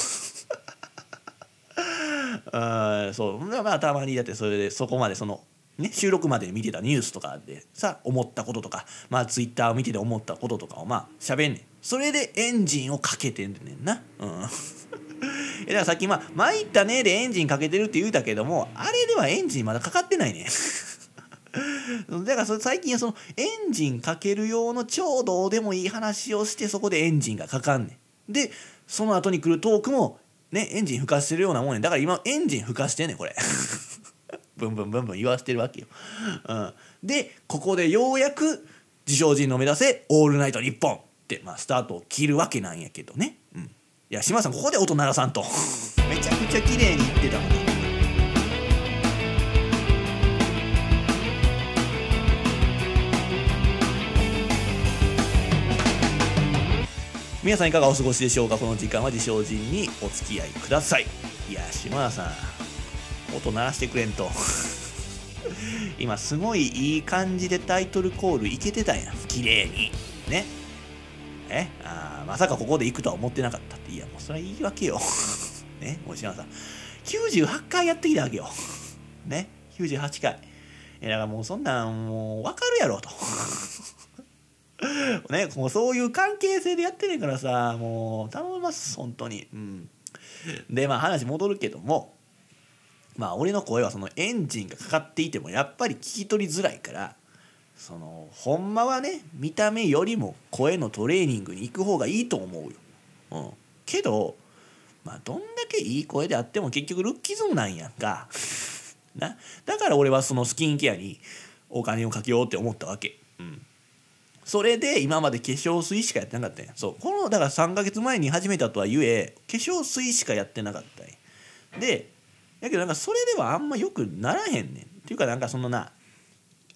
あそう。まあたまにだってそれでそこまでその、ね、収録まで見てたニュースとかでさ思ったこととかまあツイッターを見てて思ったこととかをまあ喋んねん。それでエンジンをかけてんねんな。うん。*laughs* だからさっきまあ「参ったね」でエンジンかけてるって言うたけどもあれではエンジンまだかかってないね。だからそれ最近はそのエンジンかける用の超どうでもいい話をしてそこでエンジンがかかんねん。でその後に来るトークもねエンジン吹かしてるようなもんねだから今エンジン吹かしてんねんこれ。*laughs* ブンブンブンブン言わせてるわけよ、うん、でここでようやく自称人の目指せオールナイト日本って、まあ、スタートを切るわけなんやけどね、うん、いや島さんここで音鳴らさんと。*laughs* めちゃくちゃ綺麗に言ってたもんね皆さんいかがお過ごしでしょうか？この時間は自称人にお付き合いください。いや島田さん音鳴らしてくれんと。*laughs* 今すごいいい感じでタイトルコールいけてたん。や綺麗に。ね。え？あまさかここで行くとは思ってなかったって。いやもうそれはいいわけよ。*laughs* ね？もう島田さん。98回やってきたわけよ。ね？98回。えだからもうそんなんもう分かるやろと。*laughs* ねもうそういう関係性でやってねえからさもう頼みます本当にうんでまあ話戻るけどもまあ俺の声はそのエンジンがかかっていてもやっぱり聞き取りづらいからそのほんまはね見た目よりも声のトレーニングに行く方がいいと思うよ。うん、けどまあどんだけいい声であっても結局ルッキズムなんやんか。なだから俺はそのスキンケアにお金をかけようって思ったわけ。うんそれで今まで化粧水しかやってなかったんや。そう。このだから3ヶ月前に始めたとはゆえ化粧水しかやってなかったんや。でやけどなんかそれではあんまよくならへんねん。っていうかなんかそのな、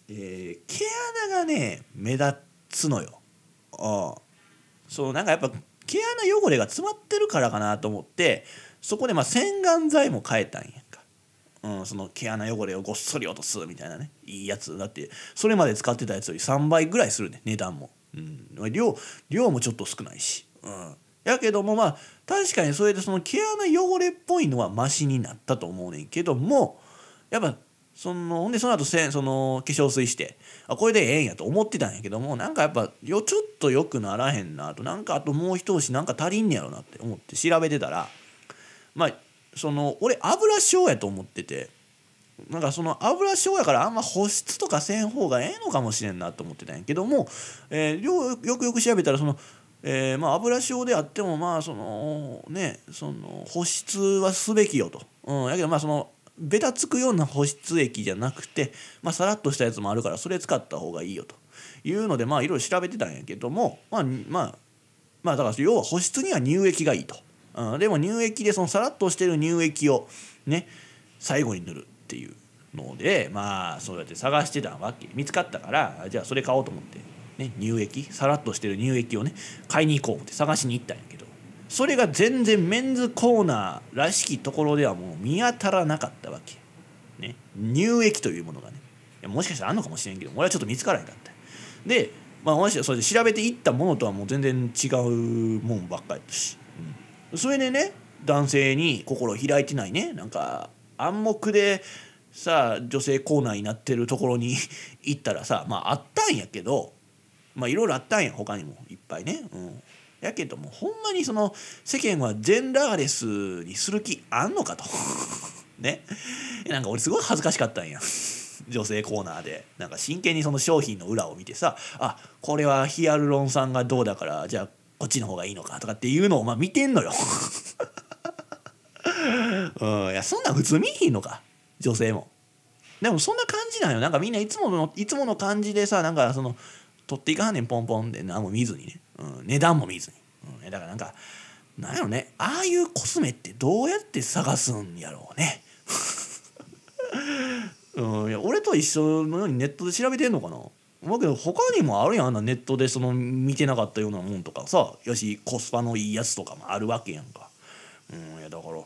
えー、毛穴がね目立つのよ。ああ。そうなんかやっぱ毛穴汚れが詰まってるからかなと思ってそこでま洗顔剤も変えたんや。うん、その毛穴汚れをごっそり落とすみたいなねいいやつだってそれまで使ってたやつより3倍ぐらいするね値段も、うん、量量もちょっと少ないし、うん、やけどもまあ確かにそれでその毛穴汚れっぽいのはマシになったと思うねんけどもやっぱそのほんでその後せその化粧水してあこれでええんやと思ってたんやけどもなんかやっぱよちょっと良くならへんなと。なんかあともう一押しなんか足りんねやろなって思って調べてたらまあその俺油症やと思っててなんかその油症やからあんま保湿とかせん方がええのかもしれんなと思ってたんやけども、えー、よくよく調べたらその、えー、まあ油症であってもまあそのねその保湿はすべきよと。うん、やけどまあそのベタつくような保湿液じゃなくて、まあ、さらっとしたやつもあるからそれ使った方がいいよというのでまあいろいろ調べてたんやけどもまあまあまあだから要は保湿には乳液がいいと。うん、でも乳液でそのさらっとしてる乳液をね最後に塗るっていうのでまあそうやって探してたわけ。見つかったからじゃあそれ買おうと思って、ね、乳液さらっとしてる乳液をね買いに行こうって探しに行ったんやけど。それが全然メンズコーナーらしきところではもう見当たらなかったわけ、ね、乳液というものがね。もしかしたらあんのかもしれんけど俺はちょっと見つからへんかったでまあもしそれで調べていったものとはもう全然違うもんばっかりやったし。それでね男性に心を開いてないね。なんか暗黙でさあ女性コーナーになってるところに *laughs* 行ったらさまああったんやけどまあいろいろあったんや他にもいっぱいね。うん。やけどもほんまにその世間はジェンダーレスにする気あんのかと。*laughs* ね。なんか俺すごい恥ずかしかったんや。女性コーナーで。なんか真剣にその商品の裏を見てさあこれはヒアルロン酸がどうだからじゃあこっちの方がいいのかとかっていうのをまあ見てんのよ。*laughs* うん、いやそんなん普通見ひんのか女性も。でもそんな感じなんよ。なんかみんないつものいつもの感じでさなんかその取っていかんねんポンポンで何も見ずにね、うん、値段も見ずに、うん、だからなんかなんやろね。ああいうコスメってどうやって探すんやろうね。*laughs* うん、いや俺と一緒のようにネットで調べてんのかなだけど他にもあるやんあんなネットでその見てなかったようなもんとかさよしコスパのいいやつとかもあるわけやんか。うん、いやだから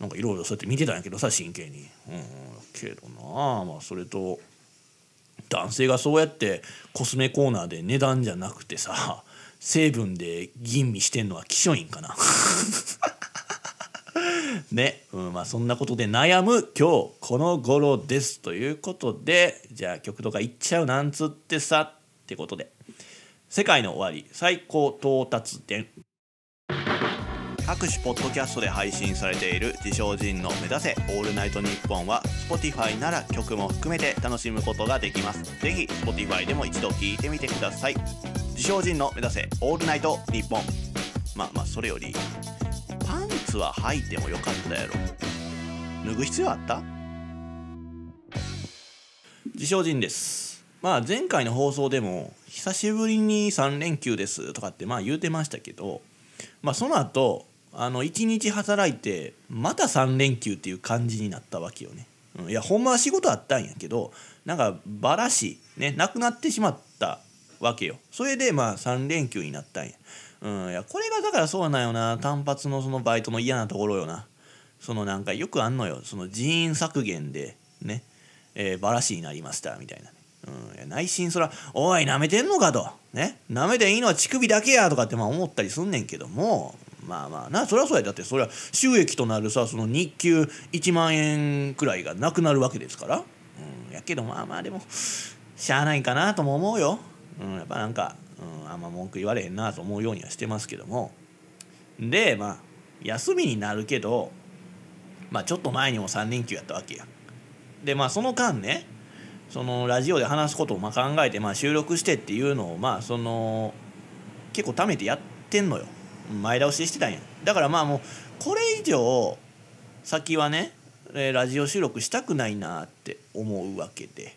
なんかいろいろそうやって見てたんやけどさ真剣に。うん、けどなまあそれと男性がそうやってコスメコーナーで値段じゃなくてさ成分で吟味してんのは希少院かな。*laughs* ね、うん、まあそんなことで悩む今日この頃ですということでじゃあ曲とかいっちゃうなんつってさってことで「世界の終わり最高到達点」各種ポッドキャストで配信されている自称人の目指せオールナイトニッポンは Spotify なら曲も含めて楽しむことができます。ぜひ Spotify でも一度聞いてみてください。自称人の目指せオールナイトニッポン。まあまあそれよりツは履いてもよかったやろ。脱ぐ必要あった？自称人です。まあ前回の放送でも久しぶりに3連休ですとかってまあ言うてましたけどまあその後あの1日働いてまた3連休っていう感じになったわけよね、いやほんまは仕事あったんやけどなんかバラしねなくなってしまったわけよ。それでまあ3連休になったんや。うん、いやこれがだからそうなんよな。単発のそのバイトの嫌なところよな。そのなんかよくあんのよ。その人員削減でね、えー、バラシになりましたみたいなね、うん、内心そら「おいなめてんのか」と「ね。なめていいのは乳首だけや」とかってまあ思ったりすんねんけども。まあまあな。そりゃそうや。だってそれは収益となるさその日給1万円くらいがなくなるわけですから、うん、やけどまあまあでもしゃあないかなとも思うよ、うん、やっぱなんか、うん、あんま文句言われへんなと思うようにはしてますけども。でまあ休みになるけどまあちょっと前にも3連休やったわけや。でまあその間ねそのラジオで話すことをまあ考えてまあ収録してっていうのをまあその結構貯めてやってんのよ。前倒ししてたんや。だからまあもうこれ以上先はねラジオ収録したくないなって思うわけで、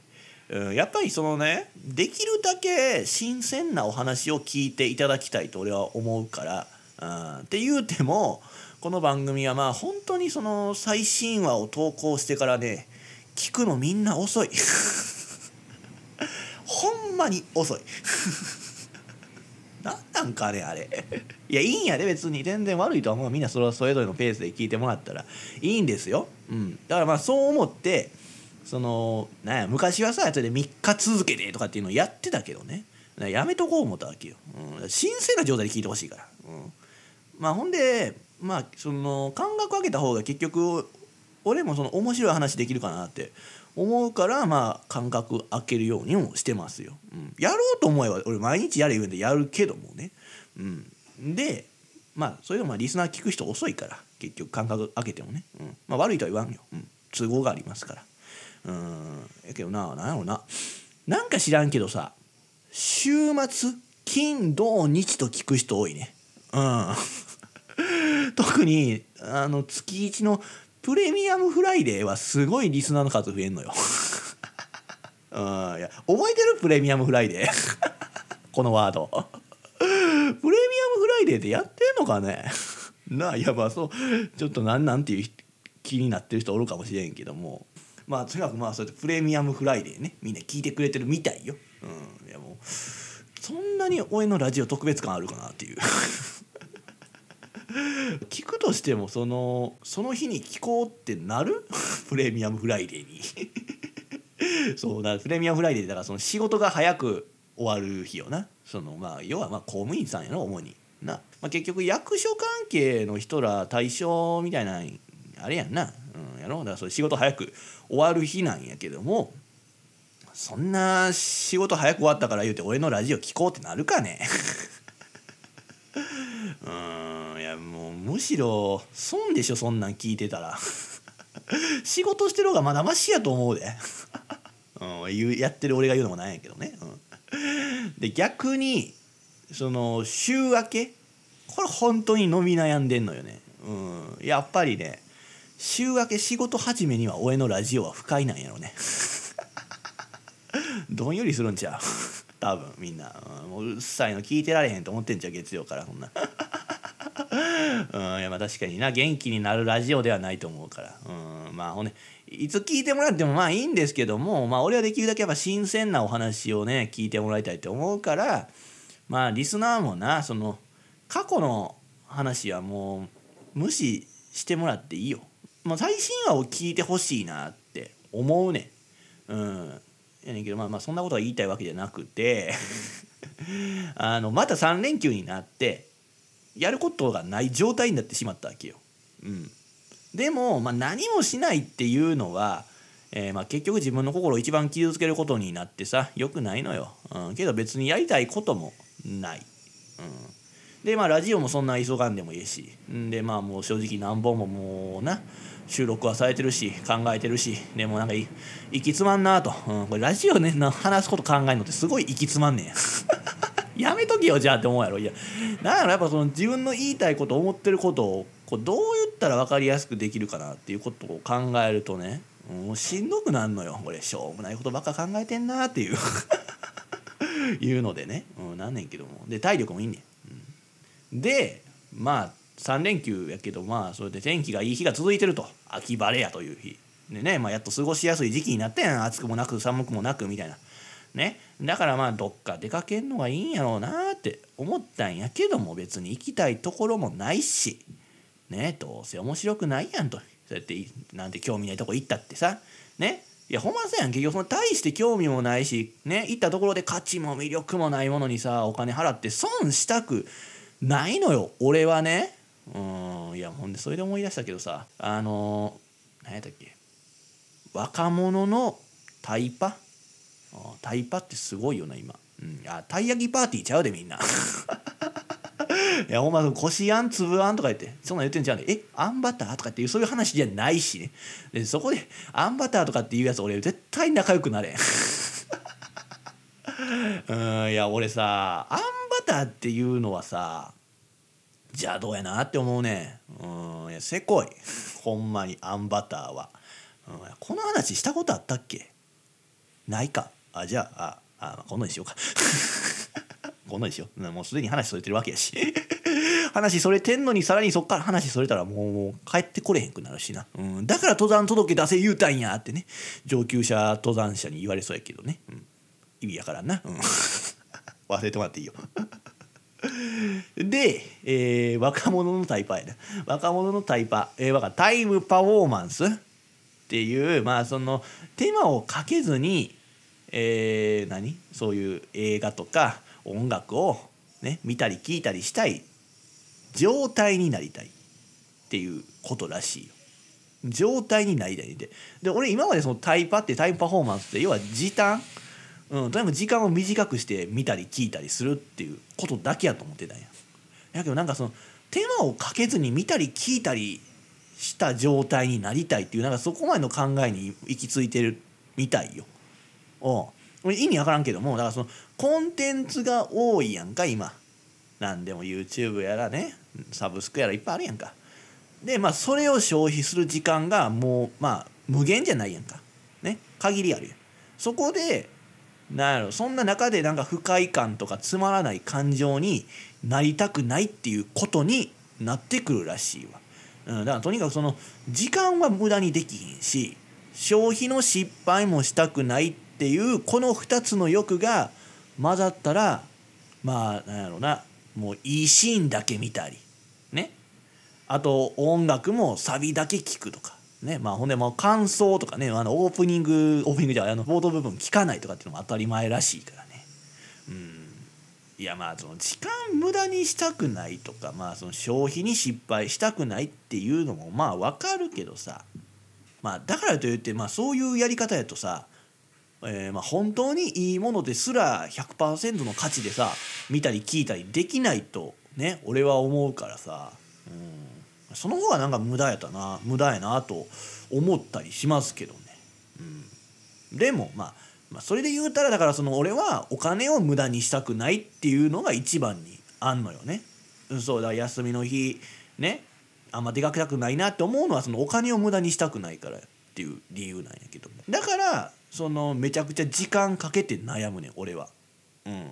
うん、やっぱりそのねできるだけ新鮮なお話を聞いていただきたいと俺は思うから、うん、って言うてもこの番組はまあ本当にその最新話を投稿してからね聞くのみんな遅い。*laughs* ほんまに遅い。*laughs* 何なんかねあれ。いやいいんやで別に。全然悪いとは思う。みんなそれはそれぞれのペースで聞いてもらったらいいんですよ、うん、だからまあそう思ってそのなんや昔はさやつで3日続けてとかっていうのをやってたけどね。やめとこう思ったわけよ、うん、新鮮な状態で聞いてほしいから、うん、まあほんでまあその感覚上げた方が結局俺もその面白い話できるかなって思うからまあ感覚開けるようにもしてますよ。うん、やろうと思えば俺毎日やれ言うんでやるけどもね。うん、でまあそれでもまあリスナー聞く人遅いから結局間隔空けてもね、うん。まあ、悪いとは言わんよ、うん、都合がありますから。うん。やけどな何やろな。なんか知らんけどさ週末金土日と聞く人多いね。うん。*laughs* 特にあの月1のプレミアムフライデーはすごいリスナーの数増えんのよ。*laughs* うん、いや覚えてるプレミアムフライデー？*laughs* このワード。プレミアムフライデーってやってんのかね？なあやまあそう。ちょっとなんなんていう気になってる人おるかもしれんけども。まあとにかくまあそうやってプレミアムフライデーねみんな聞いてくれてるみたいよ。うん、いやもうそんなに俺のラジオ特別感あるかなっていう。*laughs* 聞くとしてもそのその日に聞こうってなる？*laughs* プレミアムフライデーに。*laughs* そうだプレミアムフライデーだからその仕事が早く終わる日よな。そのまあ要はまあ公務員さんやろ主に。な、まあ、結局役所関係の人ら対象みたいなあれやんな、うん、やろ。だからそれ仕事早く終わる日なんやけどもそんな仕事早く終わったから言うて俺のラジオ聞こうってなるかね。*laughs* うんいやもうむしろ損でしょそんなん聞いてたら。*laughs* 仕事してる方がまだましやと思うで、*laughs* うん、やってる俺が言うのもなんやけどね、うん、で逆にその週明けこれ本当に伸び悩んでんのよね、うん、やっぱりね週明け仕事始めには俺のラジオは不快なんやろね。どんよりするんちゃう？多分みんな、うん、もううるさいの聞いてられへんと思ってんちゃう月曜から。そんな。うんいやまあ確かにな。元気になるラジオではないと思うから。うんまあほんねいつ聞いてもらってもまあいいんですけどもまあ俺はできるだけやっぱ新鮮なお話をね聞いてもらいたいと思うからまあリスナーもなその過去の話はもう無視してもらっていいよ。まあ、最新話を聞いてほしいなって思うねん。うん。やねんけどまあまあそんなことが言いたいわけじゃなくて *laughs* あのまた3連休になってやることがない状態になってしまったわけよ。うん、でも、まあ、何もしないっていうのは、えー、まあ結局自分の心を一番傷つけることになってさよくないのよ、うん、けど別にやりたいこともない。うん。でまあラジオもそんな急がんでもいいし。でまあもう正直何本ももうな。収録はされてるし考えてるしでもなんかい行き詰まんなと、うん、これラジオね話すこと考えるのってすごい行き詰まんねんや。*laughs* めとけよじゃあって思うやろ。いやなんやろやっぱその自分の言いたいこと思ってることをこうどう言ったら分かりやすくできるかなっていうことを考えるとねもうしんどくなんのよ。これしょうもないことばっか考えてんなっていう。*laughs* いうのでね、うん、なんねんけども。で体力もいいねん、うん、でまあ3連休やけどまあそれで天気がいい日が続いてると。秋晴れやという日。でね、まあ、やっと過ごしやすい時期になってん。暑くもなく寒くもなくみたいな。ね。だからまあどっか出かけんのがいいんやろうなって思ったんやけども別に行きたいところもないし。ねどうせ面白くないやんと。そうやってなんて興味ないとこ行ったってさ。ね。いやほんまそうやん。結局その大して興味もないしね。行ったところで価値も魅力もないものにさお金払って損したくないのよ。俺はね。うんいやほんでそれで思い出したけどさあの何やったっけ？若者のタイパ？タイパってすごいよな今、うん、あたい焼きパーティーちゃうでみんな。*laughs* いやほんまこしあん粒あんとか言ってそんなん言ってんじゃうん。えあんバターとかっていうそういう話じゃないしね。でそこであんバターとかっていうやつ俺絶対仲良くなれ *laughs* うんいや俺さあんバターっていうのはさ邪道やなって思うねうんいやせこい。*laughs* ほんまにあんバターは、うん、この話したことあったっけ？ないか。あじゃあああこんなにしようか。こんなにしよう。もうすでに話それてるわけやし。*laughs* 話それてんのにさらにそっから話それたらもうもう帰ってこれへんくなるしな、うん、だから登山届出せ言うたんやってね。上級者登山者に言われそうやけどね、うん、意味やからな、うん、*laughs* 忘れてもらっていいよ。で、えー、若者のタイパやな若者のタイパ、えー、タイムパフォーマンス。っていうまあその手間をかけずに、えー、何？そういう映画とか音楽を、ね、見たり聞いたりしたい。状態になりたい。っていうことらしいよ。状態になりたい。んでで俺今までそのタイパってタイムパフォーマンスって要は時短うん、とにかく時間を短くして見たり聞いたりするっていうことだけやと思ってたんや。やけどなんかその手間をかけずに見たり聞いたりした状態になりたいっていうなんかそこまでの考えに行き着いてるみたいよ。うん、意味わからんけどもだからそのコンテンツが多いやんか今。何でも YouTube やらねサブスクやらいっぱいあるやんか。でまあそれを消費する時間がもうまあ無限じゃないやんか。ね限りあるやん。そこでなんやろそんな中でなんか不快感とかつまらない感情になりたくないっていうことになってくるらしいわ。うん、だからとにかくその時間は無駄にできひんし消費の失敗もしたくないっていうこの2つの欲が混ざったらまあなんやろなもういいシーンだけ見たりね。あと音楽もサビだけ聴くとか。ねまあ、ほんでもう感想とかねあのオープニングオープニングじゃあの冒頭部分聞かないとかっていうのも当たり前らしいからね。うん。いやまあその時間無駄にしたくないとかまあその消費に失敗したくないっていうのもまあわかるけどさ。まあだからといってまあそういうやり方やとさえー、まあ本当にいいものですら100%の価値でさ見たり聞いたりできないとね俺は思うからさ、うん、その方がなんか無駄やったな無駄やなと思ったりしますけどね、うん、でも、まあ、まあそれで言うたらだからその俺はお金を無駄にしたくないっていうのが一番にあんのよね。うんそうだ休みの日ねあんま出かけたくないなって思うのはそのお金を無駄にしたくないからっていう理由なんやけどだからそのめちゃくちゃ時間かけて悩むね俺は。うん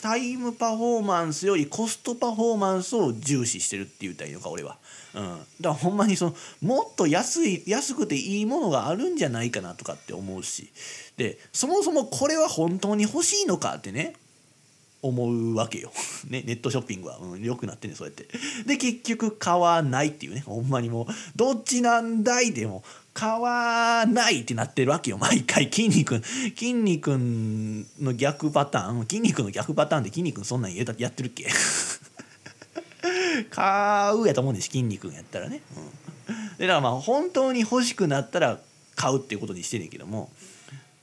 タイムパフォーマンスよりコストパフォーマンスを重視してるって言ったらいいのか俺は。うん、だからほんまにそのもっと安い安くていいものがあるんじゃないかなとかって思うし。でそもそもこれは本当に欲しいのかってね思うわけよ、*laughs* ね、ネットショッピングは、うん、よくなってねそうやって。で結局買わないっていうね。ほんまにもうどっちなんだいでも買わないってなってるわけよ。毎回。筋肉筋肉の逆パターン。筋肉の逆パターンで筋肉そんなんやってるっけ？買うやと思うんです筋肉やったらね、うん、でだからまあ本当に欲しくなったら買うっていうことにしてねんけども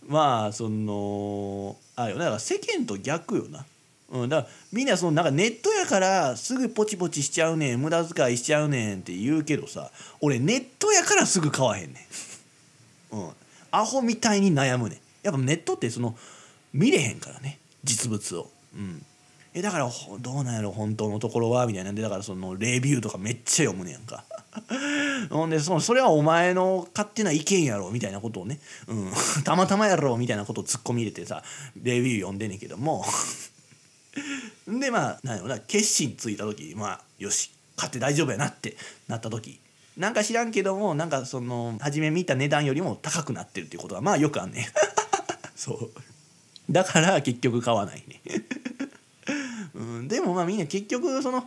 まあそのあよだから世間と逆よな。うん、だからみんなそのなんかネットやからすぐポチポチしちゃうねん無駄遣いしちゃうねんって言うけどさ俺ネットやからすぐ買わへんねん。うん、アホみたいに悩むねん。やっぱネットってその見れへんからね実物を。うんえだからどうなんやろ本当のところは？みたいなんでだからそのレビューとかめっちゃ読むねやんか。*laughs* ほんでそのそれはお前の勝手な意見やろみたいなことをね、うん、*laughs* たまたまやろみたいなことを突っ込み入れてさレビュー読んでんねんけども。*laughs* でまあなんやろな決心ついた時まあよし買って大丈夫やなってなった時。なんか知らんけどもなんかその初め見た値段よりも高くなってるっていうことはまあよくあんねん。そう。だから結局買わないね、うん、でもまあみんな結局その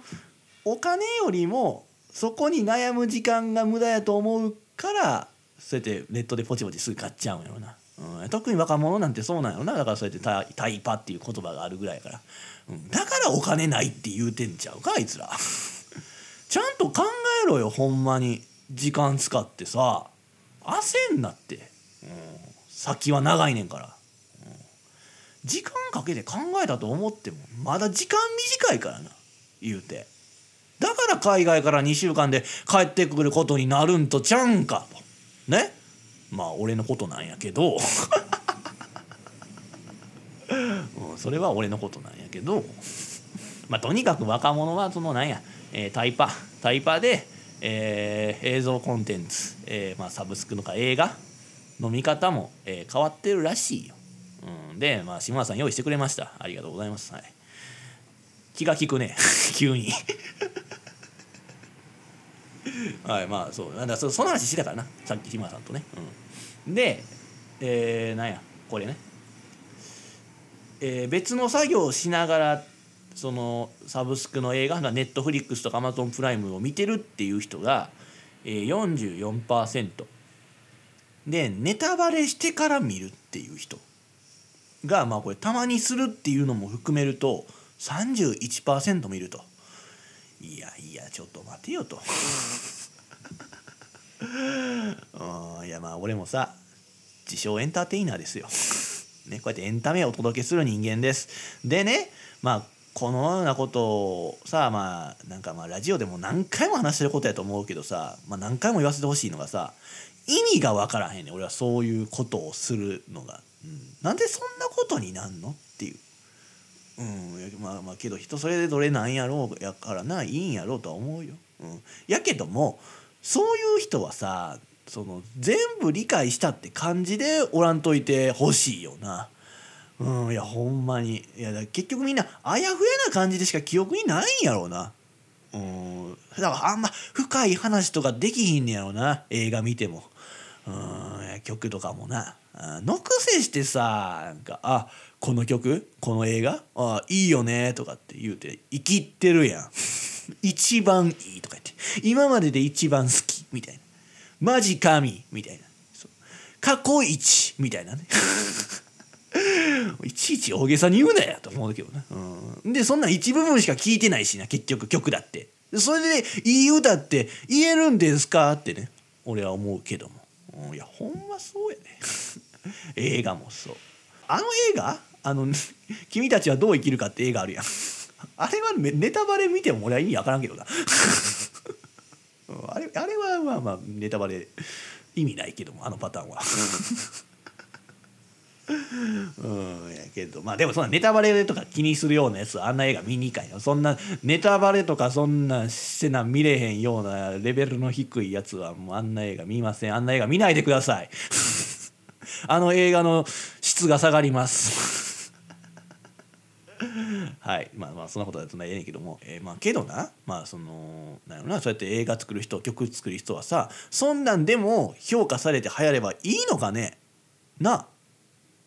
お金よりもそこに悩む時間が無駄やと思うからそうやってネットでポチポチすぐ買っちゃうんやろな、うん、特に若者なんてそうなんやろな。だからそうやってタタイパっていう言葉があるぐらいやから、うん、だからお金ないって言うてんちゃうかあいつら。*laughs* ちゃんと考えろよほんまに。時間使ってさ。焦んなって、うん、先は長いねんから、時間かけて考えたと思ってもまだ時間短いからな言うて。だから海外から2週間で帰ってくることになるんとちゃうんかと。ね？まあ俺のことなんやけど。*laughs* うん、それは俺のことなんやけど。まあとにかく若者はそのなんやえー、タイパタイパで、えー、映像コンテンツ、えーまあ、サブスクとか映画の見方も、えー、変わってるらしいよ。うん、で、まあ、島田さん用意してくれました。ありがとうございます、はい、気が利くね。*laughs* 急に。*laughs* はいまあそう。なんだそその話してたからな。さっき島田さんとね、うん、でえー、なんや。これね。えー、別の作業をしながらそのサブスクの映画ネットフリックスとかアマゾンプライムを見てるっていう人が、えー、44%でネタバレしてから見るっていう人。がまあこれたまにするっていうのも含めると31%見ると。いやいやちょっと待てよと。いやまあ俺もさ自称エンターテイナーですよ。ね、こうやってエンタメをお届けする人間です。でねまあこのようなことをさまあなんかまあラジオでも何回も話してることやと思うけどさ、まあ、何回も言わせてほしいのがさ意味が分からへんね俺はそういうことをするのが、うん、なんでそんなことになんのっていう。うん、まあまあけど人それでどれなんやろうやからないいんやろうとは思うよ。うん、やけどもそういう人はさその全部理解したって感じでおらんといてほしいよな。うん。いやほんまに。いや結局みんなあやふやな感じでしか記憶にないんやろうな。うん。だからあんま深い話とかできひんねやろうな。映画見ても。うん。曲とかもな。のくせしてさなんか「あこの曲？この映画？あいいよね」とかって言うて生きってるやん。*laughs* 一番いいとか言って。今までで一番好き。みたいな。マジ神。みたいな。過去一。みたいなね。*laughs* いちいち大げさに言うなや。と思うけどな、うん、でそんな一部分しか聞いてないしな。結局曲だって。それで「いい歌って言えるんですか?」ってね。俺は思うけども、うん、いやほんまそうやね。映画もそう。あの映画？あの「*laughs* 君たちはどう生きるか」って映画あるやん。*laughs* あれはネタバレ見ても俺は意味わからんけどな。*laughs* あれあれはまあまあネタバレ意味ないけどもあのパターンは。うんやけど。まあでもそんなネタバレとか気にするようなやつあんな映画見に行かんよ。そんなネタバレとかそんなしてな見れへんようなレベルの低いやつはもうあんな映画見ません。あんな映画見ないでください。あの映画の質が下がります。*laughs* はい。まあまあそんなことはなええねんけども、えー、まあけどな。まあそのなんやろな。そうやって映画作る人曲作る人はさそんなんでも評価されて流行ればいいのかね？な。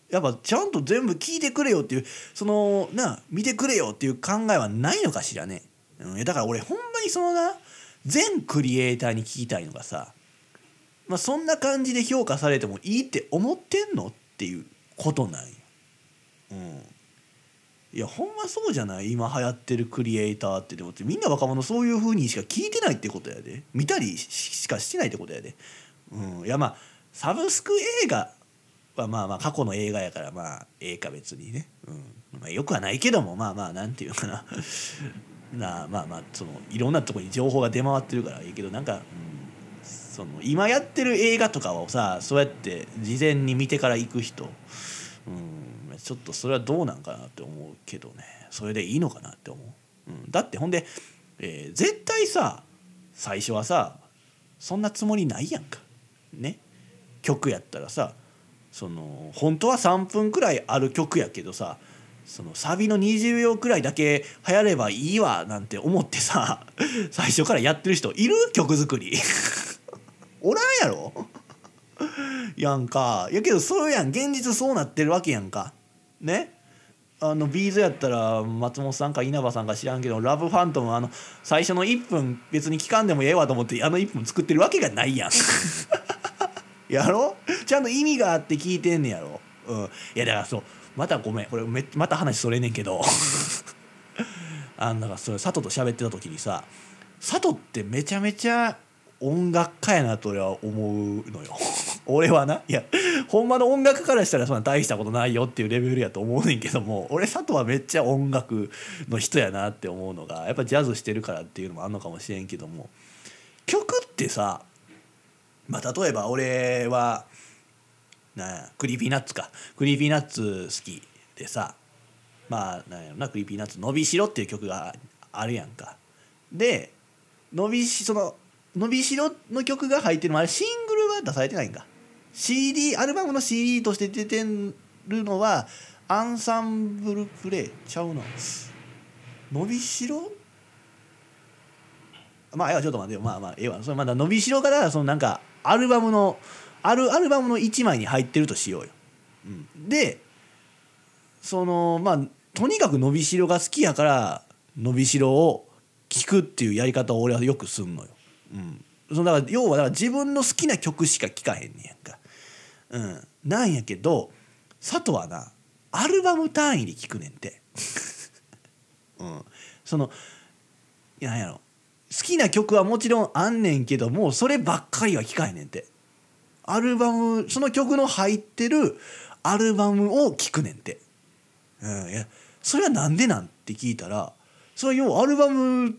やっぱちゃんと全部聞いてくれよっていうそのな見てくれよっていう考えはないのかしらね、うん、だから俺ほんまにそのな全クリエイターに聞きたいのがさ、まあ、そんな感じで評価されてもいいって思ってんのっていうことなんよ。うん、いやほんまそうじゃない？今流行ってるクリエイターってでもみんな若者そういう風にしか聞いてないってことやで。見たりしかしてないってことやで。うん、いやまあサブスク映画はまあまあ過去の映画やからまあええか別にね、うん。まあ、よくはないけどもまあまあなんていうかな。*laughs* なまあまあそのいろんなとこに情報が出回ってるからいいけどなんか、うん、その今やってる映画とかをさそうやって事前に見てから行く人、うん、ちょっとそれはどうなんかなって思うけどね。それでいいのかなって思う、うん、だってほんで、えー、絶対さ最初はさそんなつもりないやんか。ね。曲やったらさその本当は3分くらいある曲やけどさそのサビの20秒くらいだけ流行ればいいわなんて思ってさ最初からやってる人いる？曲作り。*laughs* おらんやろ？*laughs* やんか。やけどそうやん。現実そうなってるわけやんか。ね？あのビーズやったら松本さんか稲葉さんか知らんけどラブファントムあの最初の1分別に聞かんでもええわと思ってあの1分作ってるわけがないやん。*laughs* やろ？ちゃんと意味があって聞いてんねやろ、うん、いやだからそう。またごめん。これめまた話それねんけど。*laughs* あんだからそれ佐藤と喋ってた時にさ佐藤ってめちゃめちゃ音楽家やなと俺は思うのよ。*laughs* 俺はな。いやほんまの音楽家からしたらそんな大したことないよっていうレベルやと思うねんけども俺佐藤はめっちゃ音楽の人やなって思うのがやっぱジャズしてるからっていうのもあんのかもしれんけども曲ってさまあ例えば俺はな Creepy Nutsか。 Creepy Nuts好きでさまあなんやろな Creepy Nuts「のびしろ」っていう曲があるやんか。でのびしろの伸びしろの曲が入ってるのあれシングルは出されてないんか。CD アルバムの CD として出てるのはアンサンブルプレイちゃうな伸びしろ？まあええわちょっと待ってよ。まあまあええわ。それまだ伸びしろからそのなんかアルバムのあるアルバムの1枚に入ってるとしようよ、うん、でそのまあとにかく伸びしろが好きやから伸びしろを聴くっていうやり方を俺はよくすんのよ。うん、そのだから要はだから自分の好きな曲しか聴かへんねやんか。うん、なんやけど佐藤はなアルバム単位で聴くねんて。*laughs* うん、そのいやなんやろ好きな曲はもちろんあんねんけどもそればっかりは聴かへんねんて。アルバムその曲の入ってるアルバムを聴くねんて。うん、いやそれはなんでなん？て聞いたらそれは要はアルバム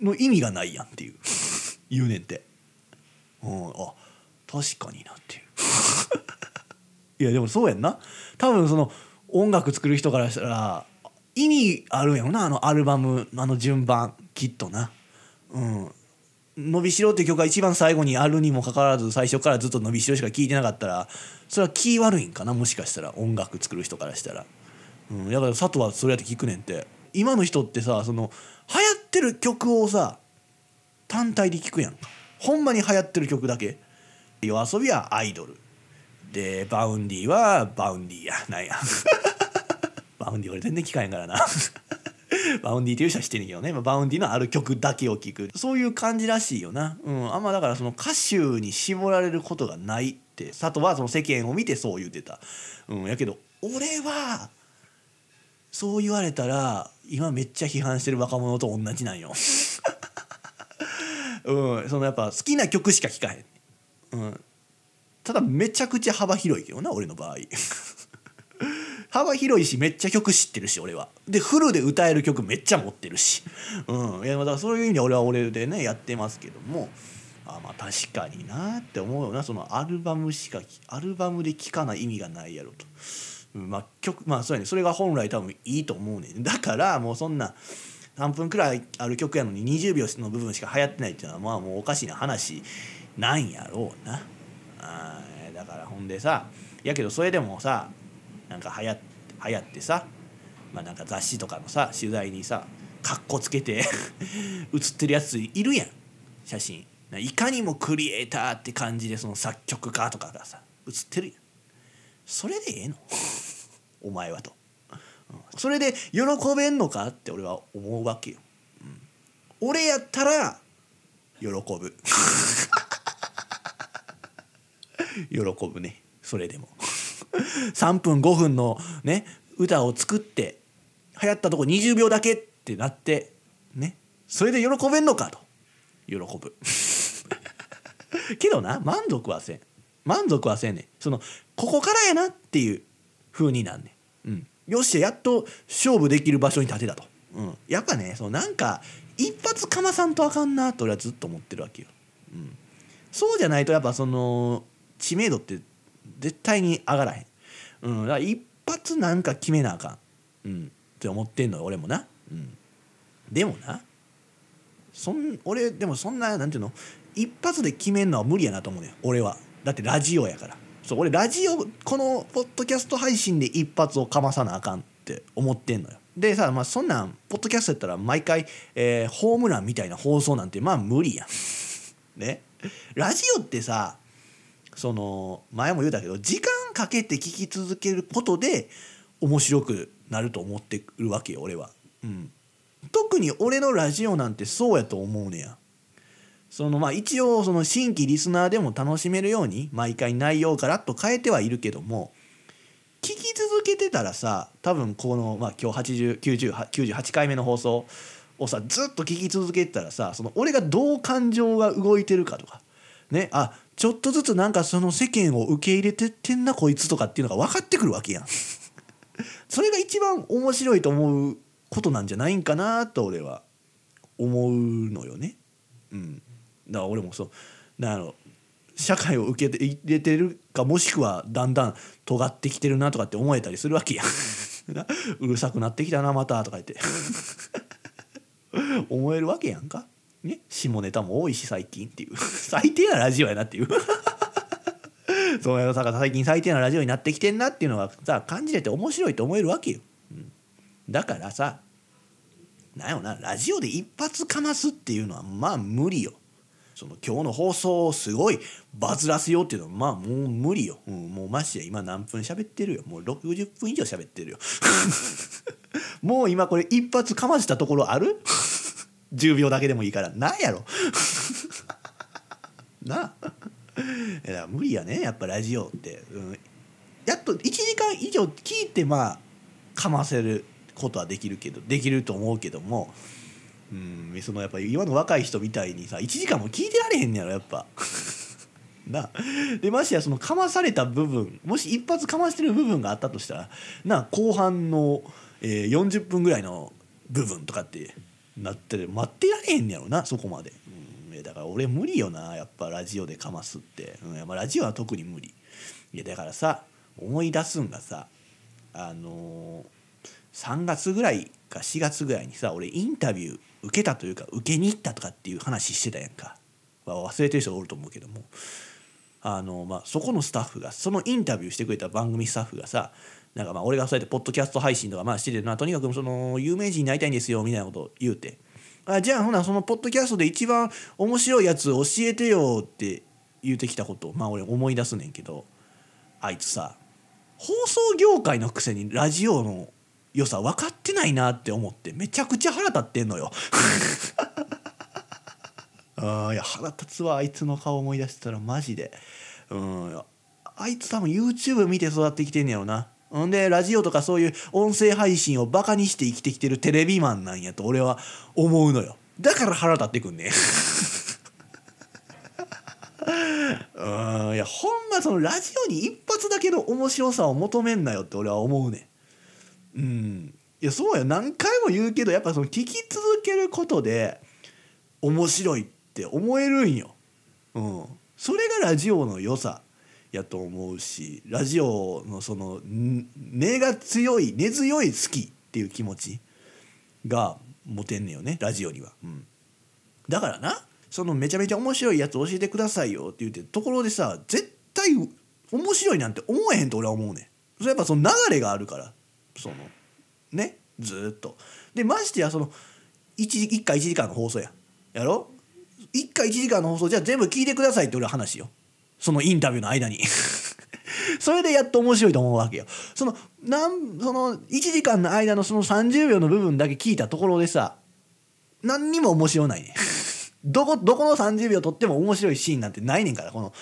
の意味がないやんっていう *laughs* 言うねんて、うん、あ確かになっていう。*laughs* いやでもそうやんな。多分その音楽作る人からしたら意味あるんやろなあのアルバムあの順番きっとな。うん。伸びしろっていう曲が一番最後にあるにもかかわらず最初からずっと伸びしろしか聴いてなかったらそれは気悪いんかなもしかしたら音楽作る人からしたら。うん、だから佐藤はそれやって聞くねんって。今の人ってさその流行ってる曲をさ単体で聴くやんか。ほんまに流行ってる曲だけ。 YOASOBIはアイドル。で Vaundyは Vaundyやなんや。*laughs* Vaundy俺全然聞かへんからな。*laughs* Vaundyっていう人は知ってんねんけどね。 Vaundyのある曲だけを聴く。そういう感じらしいよな、うん、あんまだからその歌手に絞られることがないって。佐藤はその世間を見てそう言ってた、うん、やけど俺はそう言われたら今めっちゃ批判してる若者と同じなんよ。うん、そのやっぱ好きな曲しか聴かへん。うん、ただめちゃくちゃ幅広いけどな俺の場合。*laughs* 幅広いしめっちゃ曲知ってるし俺は。でフルで歌える曲めっちゃ持ってるし。うん、いやだからそういう意味で俺は俺でねやってますけども。あまあ確かになって思うよなそのアルバムしかアルバムで聴かない意味がないやろと。まあ曲まあそうやねそれが本来多分いいと思うねだからもうそんな3分くらいある曲やのに20秒の部分しか流行ってないっていうのはまあもうおかしな話なんやろうな。あだからほんでさやけどそれでもさなんか流行流行ってさまあなんか雑誌とかのさ取材にさかっこつけて *laughs* 写ってるやついるやん。写真。いかにもクリエイターって感じでその作曲家とかがさ写ってるやん。それでええの？*laughs* お前はと、それで喜べんのかって俺は思うわけよ、うん、俺やったら喜ぶ。*laughs* 喜ぶね。それでも。3分5分のね歌を作って流行ったとこ20秒だけってなってね。それで喜べんのかと。喜ぶ。*laughs* けどな満足はせん。満足はせんね。んそのここからやなっていう風になんねん、うん、よっしゃやっと勝負できる場所に立てたと、うん、やっぱねそのなんか一発かまさんとあかんなと俺はずっと思ってるわけよ、うん、そうじゃないとやっぱその知名度って絶対に上がらへん、うん、だから一発なんか決めなあかん、うん、って思ってんのよ俺もな、うん、でもなそん俺でもそんななんていうの？一発で決めんのは無理やなと思うね俺は。だってラジオやから。そう俺ラジオこのポッドキャスト配信で一発をかまさなあかんって思ってんのよ。でさ、まあ、そんなんポッドキャストやったら毎回、えー、ホームランみたいな放送なんてまあ無理やん。*laughs* ね。ラジオってさその前も言うたけど時間かけて聞き続けることで面白くなると思ってるわけよ俺は、うん、特に俺のラジオなんてそうやと思うねや。そのまあ一応その新規リスナーでも楽しめるように毎回内容をガラッと変えてはいるけども聞き続けてたらさ多分この、まあ、今日8098回目の放送をさずっと聞き続けてたらさその俺がどう感情が動いてるかとかねあちょっとずつなんかその世間を受け入れてってんなこいつとかっていうのが分かってくるわけやん。*laughs* それが一番面白いと思うことなんじゃないんかなと俺は思うのよね。うん、だから俺もそうなんやろ社会を受け入れてるかもしくはだんだん尖ってきてるなとかって思えたりするわけや *laughs* うるさくなってきたなまたとか言って。*laughs* 思えるわけやんか、ね、下ネタも多いし最近っていう。*laughs* 最低なラジオやなっていう。そうやさ最近最低なラジオになってきてんなっていうのがさ感じれて面白いと思えるわけよ、うん、だからさなんやろなラジオで一発かますっていうのはまあ無理よ。その今日の放送をすごいバズらせようっていうのはまあもう無理よ、うん、もうマジで今何分喋ってるよ。もう60分以上喋ってるよ。*laughs* もう今これ一発かましたところある ?10 秒だけでもいいから。なんやろ。*laughs* なあ。いや無理やね。やっぱラジオって、うん、やっと1時間以上聞いてまあかませることはできるけどできると思うけどもうん。そのやっぱ今の若い人みたいにさ1時間も聞いてられへんねやろやっぱ。*laughs* な。でましてやそのかまされた部分もし一発かましてる部分があったとしたらな後半の、えー、40分ぐらいの部分とかってなって待ってられへんねやろなそこまで、うん、だから俺無理よなやっぱラジオでかますって、うん。まあ、ラジオは特に無理。いやだからさ思い出すんがさあのー、3月ぐらいか4月ぐらいにさ俺インタビュー受けたというか受けに行ったとかっていう話してたやんか、まあ、忘れてる人おると思うけども。あの、まあ、そこのスタッフがそのインタビューしてくれた番組スタッフがさなんかまあ俺がそうやってポッドキャスト配信とかまあしててなとにかくその有名人になりたいんですよみたいなことを言うて。あじゃあほなそのポッドキャストで一番面白いやつ教えてよって言うてきたことをまあ俺思い出すねんけどあいつさ放送業界のくせにラジオの良さ分かってないなって思ってめちゃくちゃ腹立ってんのよ。*laughs* あいや腹立つわあいつの顔思い出してたらマジで。うんあいつ多分 YouTube 見て育ってきてんねやろな。ほんでラジオとかそういう音声配信をバカにして生きてきてるテレビマンなんやと俺は思うのよ。だから腹立ってくんねうん *laughs* いやほんまそのラジオに一発だけの面白さを求めんなよって俺は思うねうんいやそうや何回も言うけどやっぱその聞き続けることで面白いって思えるんよ。うん、それがラジオの良さやと思うしラジオのその根が強い根強い好きっていう気持ちが持てんねよねラジオには。うん、だからなそのめちゃめちゃ面白いやつ教えてくださいよって言ってところでさ絶対面白いなんて思えへんと俺は思うねん。それやっぱその流れがあるからそのねずっと。でましてやその 1, 1回1時間の放送や。やろ？1回1時間の放送じゃあ全部聞いてくださいって俺は話よ。そのインタビューの間に。*laughs* それでやっと面白いと思うわけよ。そのなんその1時間の間のその30秒の部分だけ聞いたところでさ何にも面白ないね *laughs* どこどこの30秒とっても面白いシーンなんてないねんからこの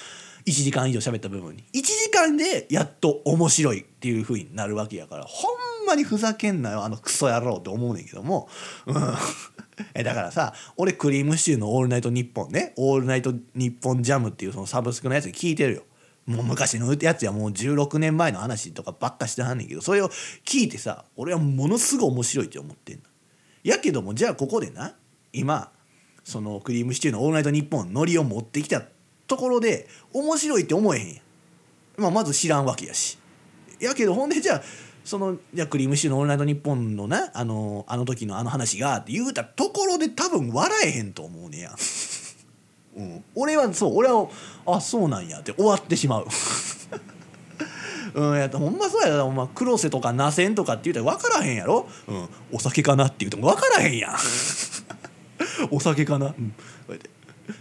1時間以上喋った部分に。1時間でやっと面白いっていう風になるわけやからほんまにふざけんなよあのクソ野郎って思うねんけども、うん。*laughs* えだからさ俺クリームシチューの「オールナイトニッポン」ね「オールナイトニッポンジャム」っていうそのサブスクのやつ聞いてるよ。もう昔のやつやもう16年前の話とかばっかしてはんねんけどそれを聞いてさ俺はものすごい面白いって思ってんの。やけどもじゃあここでな今そのクリームシチューの「オールナイトニッポン」ノリを持ってきたところで面白いって思えへんまあ、まず知らんわけやし。やけどほんでじゃあそのじゃクリームシチューの「オールナイトニッポン」のなあのあの時のあの話がって言うたところで多分笑えへんと思うねや、うん、俺はそう俺はあそうなんやって終わってしまう。*laughs* うんやった。ほんまそうやな、まあ、黒瀬とかナセンとかって言うたら分からへんやろ、うん、お酒かなって言うても分からへんやん。*laughs* お酒かな、うん、こうやって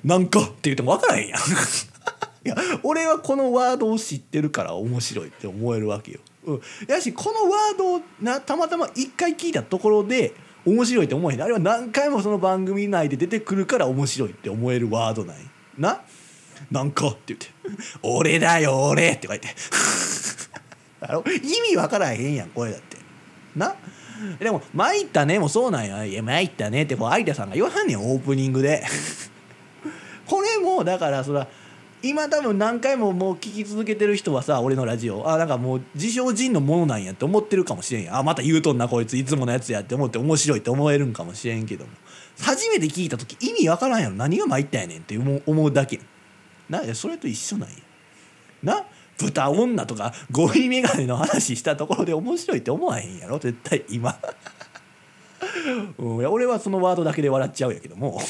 なんかって言っても分からへんやん。*laughs* いや俺はこのワードを知ってるから面白いって思えるわけよ。うん、やしこのワードをなたまたま一回聞いたところで面白いって思えへん。あれは何回もその番組内で出てくるから面白いって思えるワードないな？なんかって言って「俺だよ俺」って書いて。*laughs* あの意味わからへんやんこれだって。な？でも「参ったね」もそうなんや「いや参ったね」ってこう有田さんが言わはんねんオープニングで。これもだからそら今多分何回ももう聞き続けてる人はさ俺のラジオ。あなんかもう自称人のものなんやって思ってるかもしれんや。あまた言うとんなこいついつものやつやって思って面白いって思えるんかもしれんけども。初めて聞いた時意味わからんやろ。何が参ったやねんって思う思うだけ。なそれと一緒なんや。な豚女とかゴミ眼鏡の話したところで面白いって思わへんやろ。絶対今、*laughs* うん、俺はそのワードだけで笑っちゃうやけども。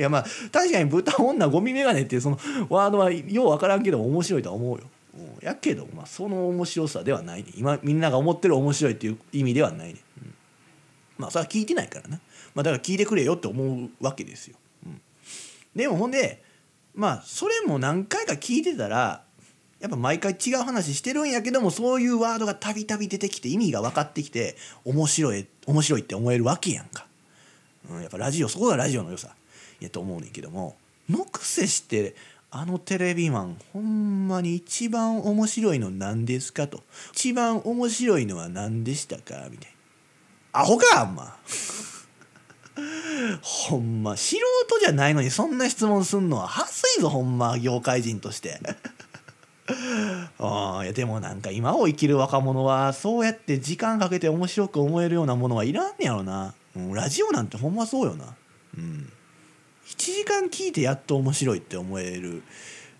いやまあ確かに豚女ゴミ眼鏡っていうそのワードはよう分からんけど面白いとは思うよ、やけど、まあ、その面白さではないね。今みんなが思ってる面白いっていう意味ではないね、うん、まあそれは聞いてないからな、まあ、だから聞いてくれよって思うわけですよ、うん、でもほんでまあそれも何回か聞いてたらやっぱ毎回違う話してるんやけどもそういうワードがたびたび出てきて意味が分かってきて面白い面白いって思えるわけやんか、うん、やっぱラジオそこがラジオの良さ。やと思うねんけどものくせしてあのテレビマンほんまに一番面白いの何ですかと。一番面白いのは何でしたかみたいな。アホかあんま。ほんま *laughs* 素人じゃないのにそんな質問すんのははずいぞほんま業界人として。*laughs* ああいやでもなんか今を生きる若者はそうやって時間かけて面白く思えるようなものはいらんねやろな、うん、ラジオなんてほんまそうよな。うん。1時間聞いてやっと面白いって思える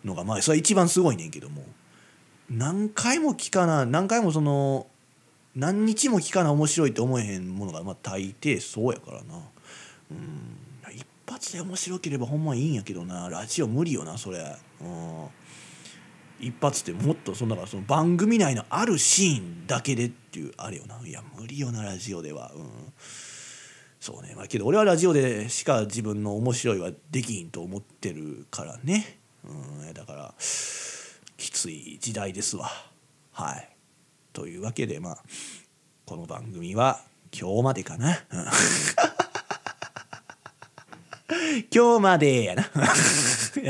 のがまあそれは一番すごいねんけども。何回も聞かな何回もその何日も聞かな面白いって思えへんものがまあ大抵そうやからな。うん一発で面白ければほんまいいんやけどな。ラジオ無理よなそれ。うん。一発ってもっとそのだかその番組内のあるシーンだけでっていうあれよな。いや無理よなラジオでは。うん。そうね。まあけど俺はラジオでしか自分の面白いはできんと思ってるからね。うん。だからきつい時代ですわ。はい。というわけでまあこの番組は今日までかな、*laughs* 今日までやな。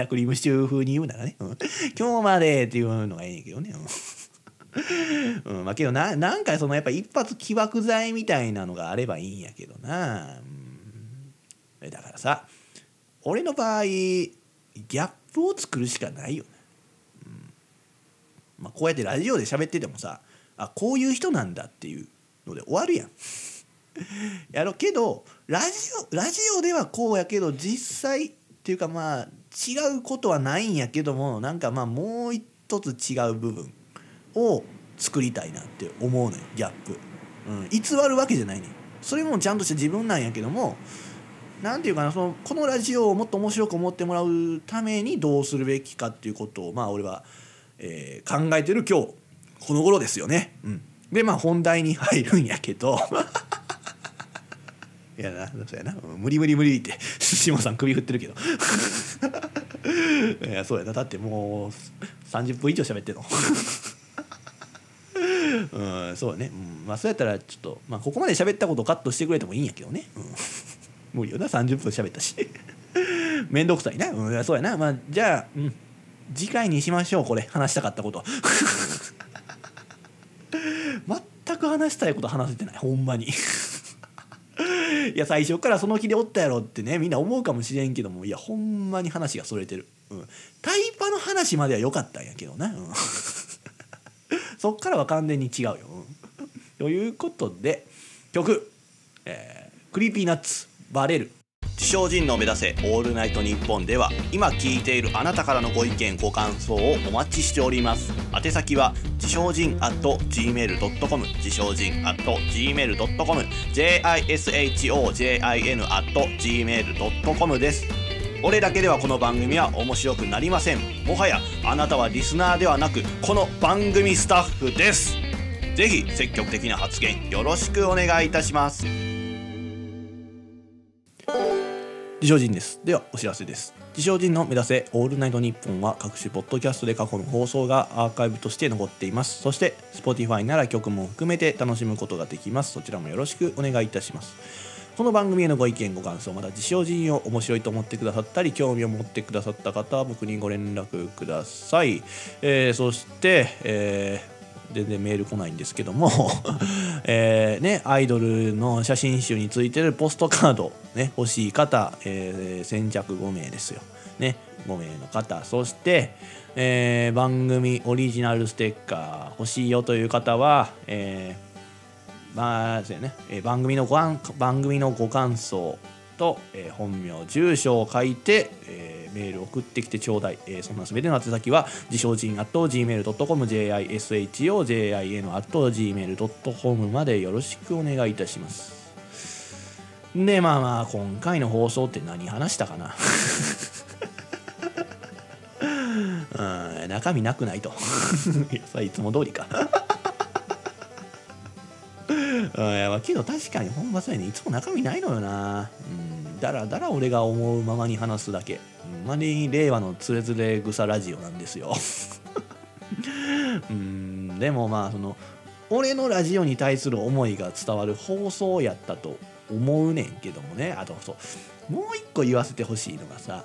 クリームシチュー風に言うならね。うん、今日までっていうのがええんやけどね。うん、*laughs* うんまあけどな、なんかそのやっぱ一発起爆剤みたいなのがあればいいんやけどな。うん、だからさ、俺の場合、ギャップを作るしかないよね。うんまあ、こうやってラジオで喋っててもさ、あ、こういう人なんだっていうので終わるやん。*laughs* やろけどラジオラジオではこうやけど実際っていうかまあ違うことはないんやけどもなんかまあもう一つ違う部分を作りたいなって思うねギャップ、うん、偽るわけじゃないねそれもちゃんとした自分なんやけどもなんていうかなそのこのラジオをもっと面白く思ってもらうためにどうするべきかっていうことをまあ俺は、えー、考えてる今日この頃ですよね。うん、でまあ本題に入るんやけど。*laughs* いやなそうやな。無理無理無理って下さん首振ってるけど。*laughs* いやそうやな。だってもう30分以上喋ってんの。うんそうね、うん、まあそうやったらちょっと、まあ、ここまで喋ったことをカットしてくれてもいいんやけどね、うん、*laughs* 無理よな。30分喋ったし。*laughs* めんどくさいな、うん、そうやな。まあじゃあ、うん、次回にしましょう。これ。話したかったこと。*laughs* 全く話したいこと話せてない。ほんまに。いや最初からその気でおったやろってねみんな思うかもしれんけども。いやほんまに話がそれてる、うん、タイパの話までは良かったんやけどな、うん、*laughs* そっからは完全に違うよ、ということで曲、えー、クリーピーナッツバレる。自称人の目指せオールナイトニッポンでは今聞いているあなたからのご意見ご感想をお待ちしております。宛先は自称人 at gmail.com 自称人 at gmail.com jishojin at gmail.com です。俺だけではこの番組は面白くなりません。もはやあなたはリスナーではなくこの番組スタッフです。ぜひ積極的な発言よろしくお願いいたします。自称人です。ではお知らせです。自称人の目指せオールナイトニッポンは各種ポッドキャストで過去の放送がアーカイブとして残っています。そして Spotify なら曲も含めて楽しむことができます。そちらもよろしくお願いいたします。この番組へのご意見ご感想また自称人を面白いと思ってくださったり興味を持ってくださった方は僕にご連絡ください、えーそして、えー全然メール来ないんですけども、*laughs* ね、アイドルの写真集についてるポストカード、ね、欲しい方、えー先着5名ですよ、ね、5名の方。そして、えー番組オリジナルステッカー欲しいよという方は、えーまあそうやね、えー番組のご番組のご感想と、えー本名住所を書いて、えーメール送ってきてちょうだい、えーそんなすべての宛先は自称人 at gmail.com jishojin at gmail.com までよろしくお願いいたします。でまあまあ今回の放送って何話したかな。*laughs* うん中身なくないと。*laughs* いつも通りか。うんいやまあけど確かにほんまそうやね。いつも中身ないのよな。うんだらだら俺が思うままに話すだけ。ほんまに令和のつれづれ草ラジオなんですよ。*laughs* うんでもまあその俺のラジオに対する思いが伝わる放送やったと思うねんけどもね。あとそうもう一個言わせてほしいのがさ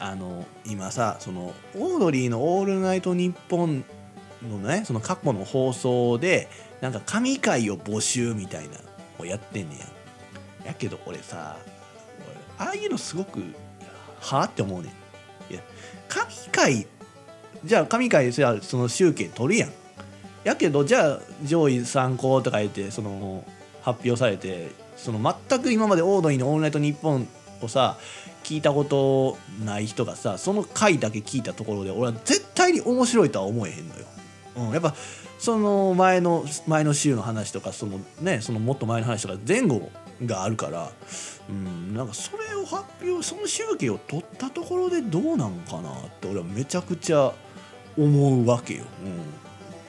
あの今さそのオードリーの「オールナイトニッポン」のねその過去の放送でなんか神回を募集みたいなのをやってんねや。やけど俺さああいうのすごくはあって思うねん。いや神回じゃあ神回じゃあその集計取るやん。やけどじゃあ上位参考とか言ってその発表されてその全く今までオードリーの「オールナイトニッポン」をさ聞いたことない人がさその回だけ聞いたところで俺は絶対に面白いとは思えへんのよ。うん、やっぱその前の前の週の話とかそのねそのもっと前の話とか前後があるから、うん、なんかそれを発表その集計を取ったところでどうなんかなって俺はめちゃくちゃ思うわけよ。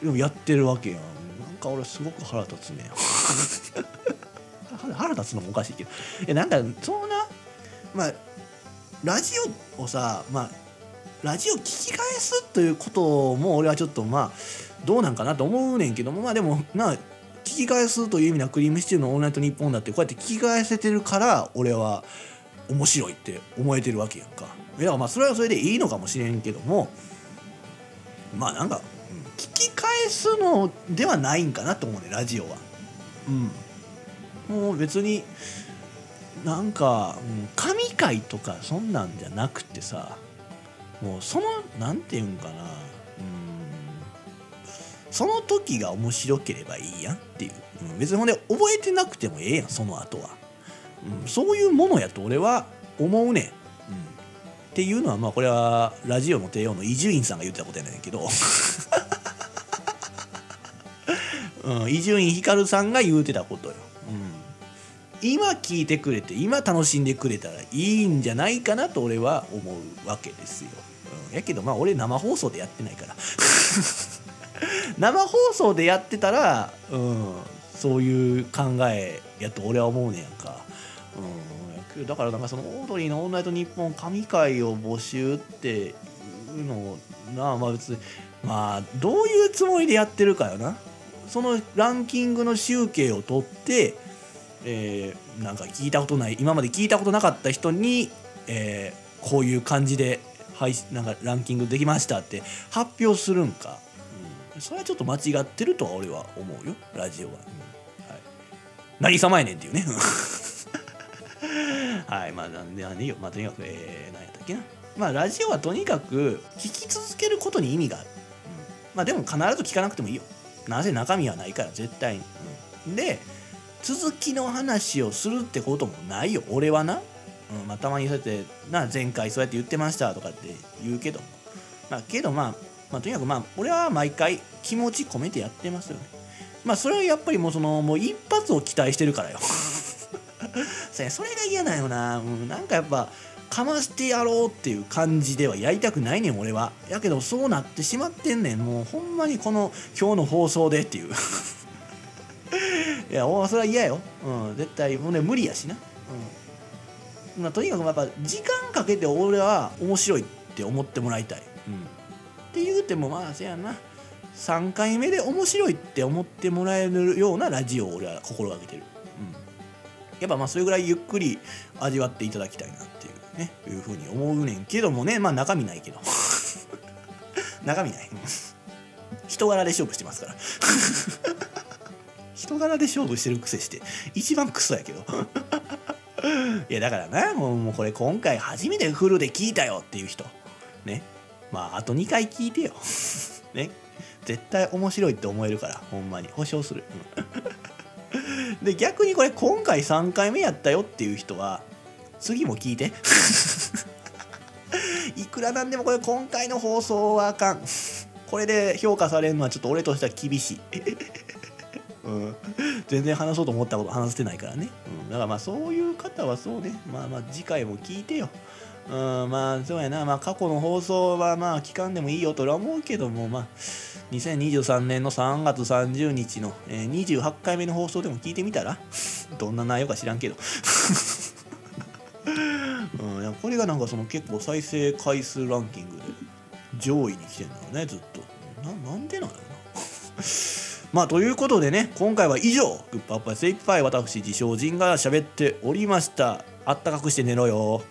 うん、でもやってるわけやん。なんか俺すごく腹立つね。*laughs* 腹立つのもおかしいけど。いやなんかそんなまあラジオをさまあラジオ聞き返すということも俺はちょっとまあどうなんかなと思うねんけどもまあでもな聞き返すという意味ではクリームシチューの「オールナイトニッポン」だってこうやって聞き返せてるから俺は面白いって思えてるわけやんか。いやまあそれはそれでいいのかもしれんけどもまあなんかうん聞き返すのではないんかなと思うねラジオは。うん、もう別になんか、うん神回とかそんなんじゃなくてさもうそのなんていうんかなうんその時が面白ければいいやんっていう、うん別にほんで覚えてなくてもええやんその後は、うん、そういうものやと俺は思うねん、うん、っていうのはまあこれはラジオの帝王の伊集院さんが言ってたことやねんけど。*laughs* うん伊集院光さんが言うてたことよ、うん、今聞いてくれて今楽しんでくれたらいいんじゃないかなと俺は思うわけですよ、うん、やけどまあ俺生放送でやってないから。*laughs* *laughs* 生放送でやってたら、うん、そういう考えやと俺は思うねやんか、うん、だからなんかそのオードリーの「オールナイトニッポン」神回を募集っていうのをなあまあ別にまあどういうつもりでやってるかよな。そのランキングの集計を取って、えーなんか聞いたことない今まで聞いたことなかった人に、えーこういう感じで配なんかランキングできましたって発表するんか、それはちょっと間違ってるとは俺は思うよ。ラジオは、うん。はい、何様やねんっていうね。*laughs* はい。まあなんでなんでいいよ。まあとにかくえー、何やったっけな。まあラジオはとにかく聞き続けることに意味がある、うん。まあでも必ず聞かなくてもいいよ。なぜ中身はないから絶対に、うん。で続きの話をするってこともないよ。俺はな、うん。まあ、たまにそうやってな前回そうやって言ってましたとかって言うけど。まあけどまあ、まあ、とにかくまあ俺は毎回気持ち込めてやってますよね。まあそれはやっぱりもうそのもう一発を期待してるからよ。*laughs* それが嫌なよな、うん、なんかやっぱかましてやろうっていう感じではやりたくないねん俺は。やけどそうなってしまってんねん。もうほんまにこの今日の放送でっていう。*laughs* いやおそれは嫌よ、うん、絶対もうね無理やしな、うん。まあ、とにかくやっぱ時間かけて俺は面白いって思ってもらいたい、って言うてもまあせやな。3回目で面白いって思ってもらえるようなラジオを俺は心がけてる、うん、やっぱまあそれぐらいゆっくり味わっていただきたいなっていうね。いうふうに思うねんけどもね。まあ中身ないけど。*laughs* 中身ない。*laughs* 人柄で勝負してますから。*laughs* 人柄で勝負してるくせして。一番クソやけど。いやだからな。もうもうこれ今回初めてフルで聞いたよっていう人。ね。まああと2回聞いてよ。*laughs* ね。絶対面白いって思えるからほんまに。保証する。*laughs* で逆にこれ今回3回目やったよっていう人は次も聞いて。*laughs* いくらなんでもこれ今回の放送はあかん。これで評価されるのはちょっと俺としては厳しい。うん、全然話そうと思ったこと話してないからね、うん、だからまあそういう方はそうね。まあまあ次回も聞いてよ。うん、まあそうやな、まあ、過去の放送はまあ聞かんでもいいよと俺は思うけどもまあ2023年の3月30日の、えー、28回目の放送でも聞いてみたらどんな内容か知らんけど。*laughs* うん、これがなんかその結構再生回数ランキングで上位に来てんだよねずっと。ななんでなんやろな。*laughs* まあということでね今回は以上。グッパッパ精一杯私自称人が喋っておりました。あったかくして寝ろよ。